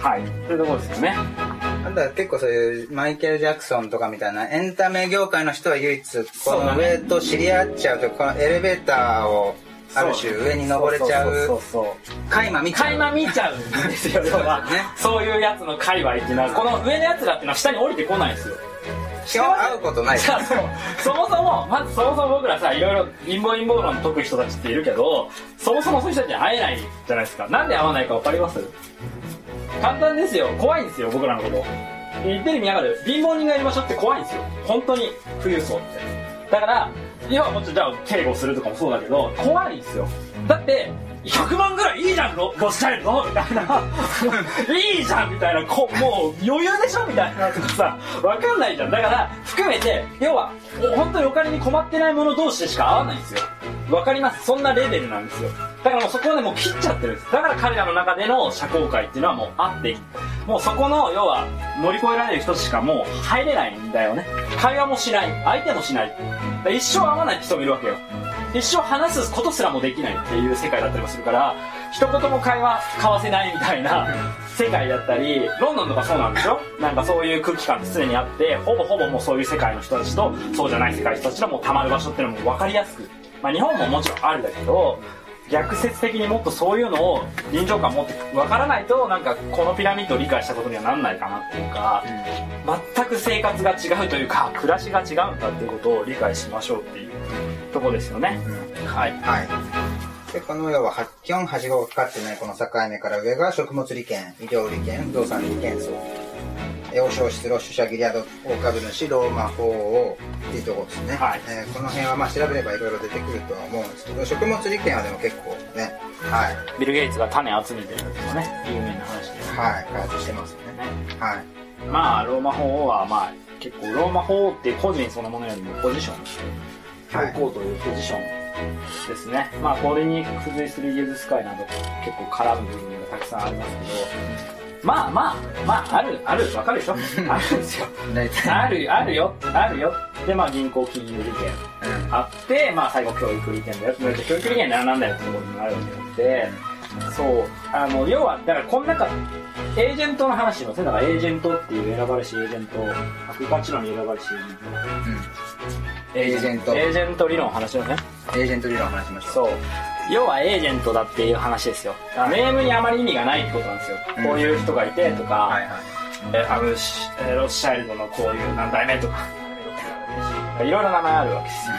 はい。というところですよね。あとは結構そういうマイケル・ジャクソンとかみたいなエンタメ業界の人は唯一この上と知り合っちゃうとこのエレベーターをある種上に登れちゃそうそううそうそう。垣間見ちゃう。垣間見ちゃうんですよそうそういうやつの界隈っていうのはこの上のやつらっていうのは下に降りてこないんですよ基本会うことない。さあそうそもそもまずそもそも僕らさいろいろ貧乏貧乏論解く人たちっているけどそもそもそういう人たちに会えないじゃないですか。なんで会わないか分かります？簡単ですよ。怖いんですよ僕らのこと。言ってる意味わかる？貧乏人がいる場所って怖いんですよ。本当に富裕層って。だから要はもちろんじゃあ警護するとかもそうだけど怖いんですよ。だって100万ぐらいいいじゃんロロスチャイルドみたいな。[laughs] いいじゃんみたいなこもう余裕でしょみたいなとかさ分かんないじゃん。だから含めて要は本当にお金に困ってない者同士でしか会わないんですよ。わかります。そんなレベルなんですよ。だからもうそこでもう切っちゃってるんです。だから彼らの中での社交界っていうのはもうあってもうそこの要は乗り越えられる人しかもう入れないんだよね。会話もしない。相手もしない。一生会わない人もいるわけよ。一生話すことすらもできないっていう世界だったりもするから一言も会話交わせないみたいな世界だったりロンドンとかそうなんでしょ？なんかそういう空気感って常にあってほぼほぼもうそういう世界の人たちとそうじゃない世界の人たちのもうたまる場所っていうのも分かりやすく。まあ日本ももちろんあるんだけど逆説的にもっとそういうのを臨場感持って分からないとなんかこのピラミッドを理解したことにはなんないかなっていうか、全く生活が違うというか暮らしが違うんだっていうことを理解しましょうっていうとこですよね、はい。はい。で、この要は、は基本、はしごがかかってないこの境目から上が食物利権、医療利権、不動産利権層。王将出露、主者ギリアド、大株主、ローマ法王っていうところですね。はいえーこの辺はまあ調べればいろいろ出てくるとは思うんですけど、食物利権はでも結構ね、はい、ビル・ゲイツが種集めてるのね有名な話ですはい、開発してますよね。はい。まあローマ法王はまあ結構ローマ法王って個人そのものよりもポジションはい教皇というポジションですね、まあこれに付随するイエズス会など結構絡む部分がたくさんありますけどまあまあまああるあるわかるでしょ？あるんですよ。大体。あるあるよあるよ。でまあ銀行金融利権うん。あって、まあ、最後教育利権だよ。教育利権ななんだよってところになるわけでそうあの要はだからこの中エージェントの話しますねだからエージェントっていう選ばれしエージェント悪価値論に選ばれしエージェント。エージェント。エージェント理論を話しますね。エージェント理論を話しましょう。そう要はエージェントだっていう話ですよ。だからネームにあまり意味がないってことなんですよ、うん。こういう人がいてとか、はいはい。えーアムシえーロスシャイルドのこういう何代目とか。いろいろ名前あるわけですよ。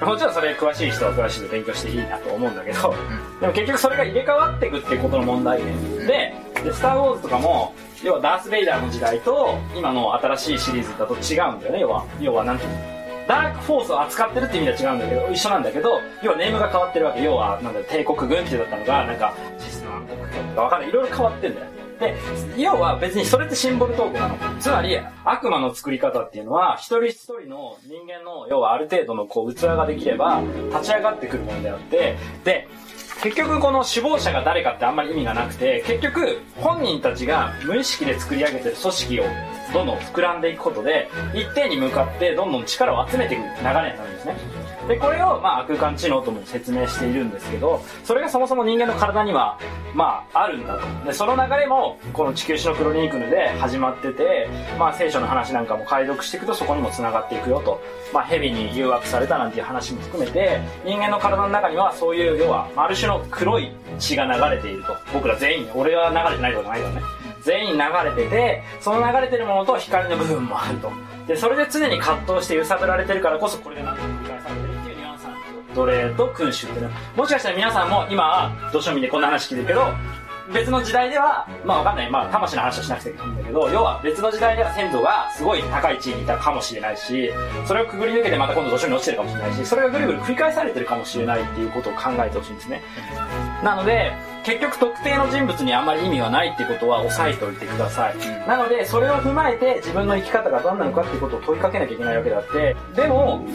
でもちろんそれ詳しい人は詳しいで勉強していいなと思うんだけど、でも結局それが入れ替わっていくっていうことの問題で。でで「スター・ウォーズ」とかも要はダース・ベイダーの時代と今の新しいシリーズだと違うんだよね。要は要はなんていうの？ダークフォースを扱ってるって意味では違うんだけど一緒なんだけど要はネームが変わってるわけ。要はなんだ帝国軍ってだったのがなんかシスナーとかわかんない。いろいろ変わってんだよ。で要は別にそれってシンボルトークなの。つまり悪魔の作り方っていうのは一人一人の人間の要はある程度のこう器ができれば立ち上がってくるものであってで結局この首謀者が誰かってあんまり意味がなくて結局本人たちが無意識で作り上げてる組織をどんどん膨らんでいくことで一定に向かってどんどん力を集めていく流れになるんですね。でこれをまあ空間知能とも説明しているんですけどそれがそもそも人間の体にはまああるんだと。でその流れもこの地球史のクロニークルで始まっててまあ聖書の話なんかも解読していくとそこにもつながっていくよとまあ蛇に誘惑されたなんていう話も含めて人間の体の中にはそういう要はある種の黒い血が流れていると僕ら全員俺は流れてないことないからね。全員流れててその流れてるものと光の部分もあると。でそれで常に葛藤して揺さぶられてるからこそこれが何度も繰り奴隷と君主っていうのはもしかしたら皆さんも今はどうしようみでこんな話聞いてるけど別の時代ではまあわかんない。まあ魂の話はしなくていいんだけど要は別の時代では先祖がすごい高い地位にいたかもしれないしそれをくぐり抜けてまた今度土壌に落ちてるかもしれないしそれがぐるぐる繰り返されてるかもしれないっていうことを考えてほしいんですね。なので結局特定の人物にあんまり意味はないってことは押さえておいてください、なのでそれを踏まえて自分の生き方がどんなのかっていうことを問いかけなきゃいけないわけであってでも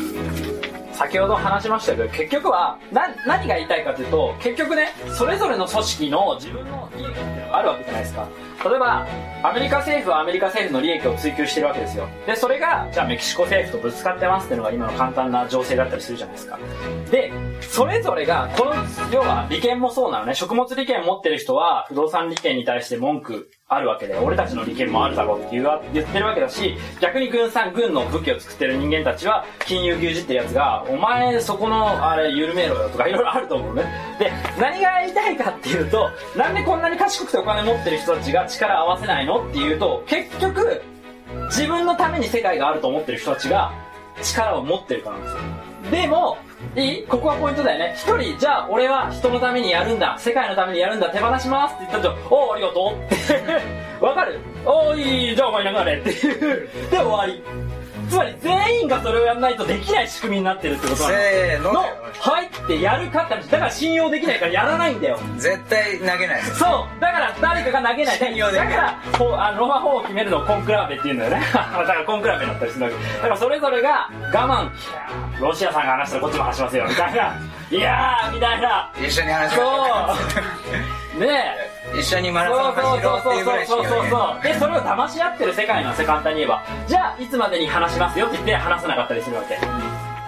先ほど話しましたけど結局はな何が言いたいかというと結局ねそれぞれの組織の自分の利益ってのがあるわけじゃないですか。例えばアメリカ政府はアメリカ政府の利益を追求してるわけですよ。でそれがじゃあメキシコ政府とぶつかってますっていうのが今の簡単な情勢だったりするじゃないですか。でそれぞれがこの要は利権もそうなのね。食物利権持ってる人は不動産利権に対して文句あるわけで俺たちの利権もあるだろうって言う言ってるわけだし逆に軍産軍の武器を作ってる人間たちは金融牛耳ってやつがお前そこのあれ緩めろよとかいろいろあると思うね。で何が言いたいかっていうとなんでこんなに賢くてお金持ってる人たちが力合わせないのっていうと結局自分のために世界があると思ってる人たちが力を持ってるからなんですよ。でもいい？ここはポイントだよね。一人じゃあ俺は人のためにやるんだ。世界のためにやるんだ。手放しますって言ったとおおありがとう。っ [laughs] てわかる？おーいいじゃあお前流れっていう。で終わり。つまり全員がそれをやらないとできない仕組みになってるってことなのせーの。の入ってやるかって話だから信用できないからやらないんだよ。絶対投げないです。そう。だから誰かが投げない。信用できない。だからこうあのロマ法を決めるのをコンクラーベっていうんだよね [laughs] だからコンクラーベだったりするわけだからそれぞれが我慢。ロシアさんが話したらこっちも話しますよ。みたいな。[laughs] いやーみたいな。一緒に話しましょそう。ねえ。う一緒にマラそうソンそう走ろうっていうぐらいしかそうそうそうそうでそれを騙し合ってる世界なんですよ簡単に言えば。じゃあいつまでに話しますよって言って話さなかったりするわけ。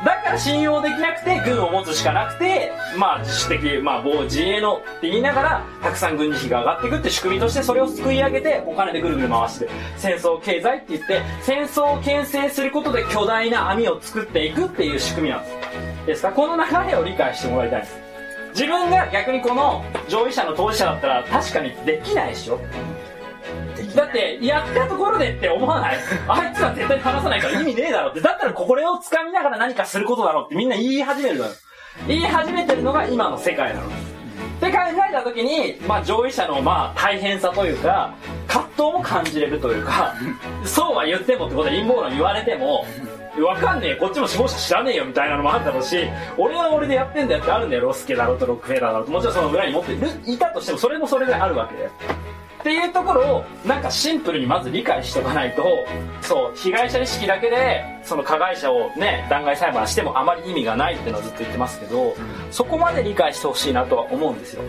だから信用できなくて軍を持つしかなくてまあ自主的まあ某自衛のって言いながらたくさん軍事費が上がっていくって仕組みとしてそれをすくい上げてお金でぐるぐる回して戦争経済って言って戦争を牽制することで巨大な網を作っていくっていう仕組みなんです。ですか？らこの流れを理解してもらいたいです。自分が逆にこの上位者の当事者だったら確かにできないでしょ。だってやったところでって思わない？あいつら絶対話さないから意味ねえだろって。だったらこれを掴みながら何かすることだろうってみんな言い始めるのよ。言い始めてるのが今の世界なの。って考えた時に、まあ、上位者のまあ大変さというか葛藤も感じれるというかそうは言ってもってことで陰謀論言われてもわかんねえこっちも死亡者知らねえよみたいなのもあるだろうし俺は俺でやってんだよってあるんだよ。ロスケだろうとロックフェラーだろうと。もちろんその裏に持ってる。いたとしてもそれもそれであるわけで。っていうところをなんかシンプルにまず理解しておかないとそう被害者意識だけでその加害者をね弾劾裁判してもあまり意味がないっていうのはずっと言ってますけどそこまで理解してほしいなとは思うんですよ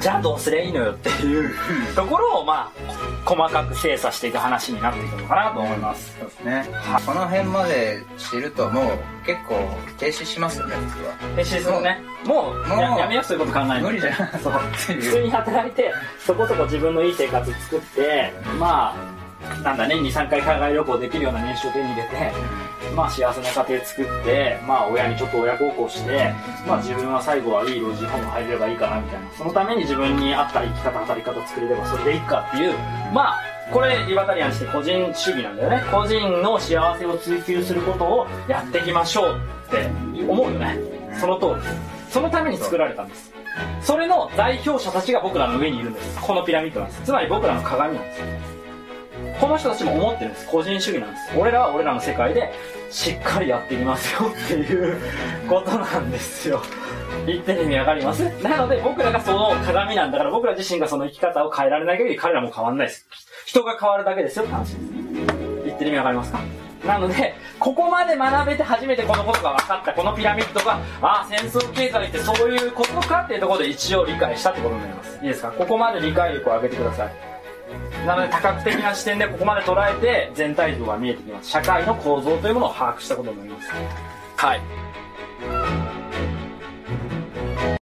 じゃあどうすりゃいいのよっていうところをまあ細かく精査していく話になっていくのかなと思います。そうですね。この辺まで知るともう結構停止しますよね実は。でシーズンね。もうもうややめようそういうこと考えるの無理じゃんそう。普通に働いてそこそこ自分のいい生活作ってまあなんだね23回海外旅行できるような年収を手に入れてまあ幸せな家庭作ってまあ親にちょっと親孝行してまあ自分は最後はいい老人ホーム入れればいいかなみたいな。そのために自分に合った生き方働き方作れればそれでいいかっていうまあこれリバタリアンして個人主義なんだよね。個人の幸せを追求することをやっていきましょうって思うよね。その通り。ですそのために作られたんです。それの代表者たちが僕らの上にいるんです。このピラミッドなんです。つまり僕らの鏡なんです。この人たちも思ってるんです。個人主義なんです俺らは俺らの世界でしっかりやっていきますよっていうことなんですよ。言ってる意味わかります。なので僕らがその鏡なんだから僕ら自身がその生き方を変えられない限り彼らも変わんないです。人が変わるだけですよって話です。言ってる意味わかりますか？なので、ここまで学べて初めてこのことが分かった、このピラミッドが、ああ、戦争経済ってそういうことかっていうところで一応理解したってことになります。いいですか？ここまで理解力を上げてください。なので多角的な視点でここまで捉えて全体像が見えてきます。社会の構造というものを把握したことになります。はい。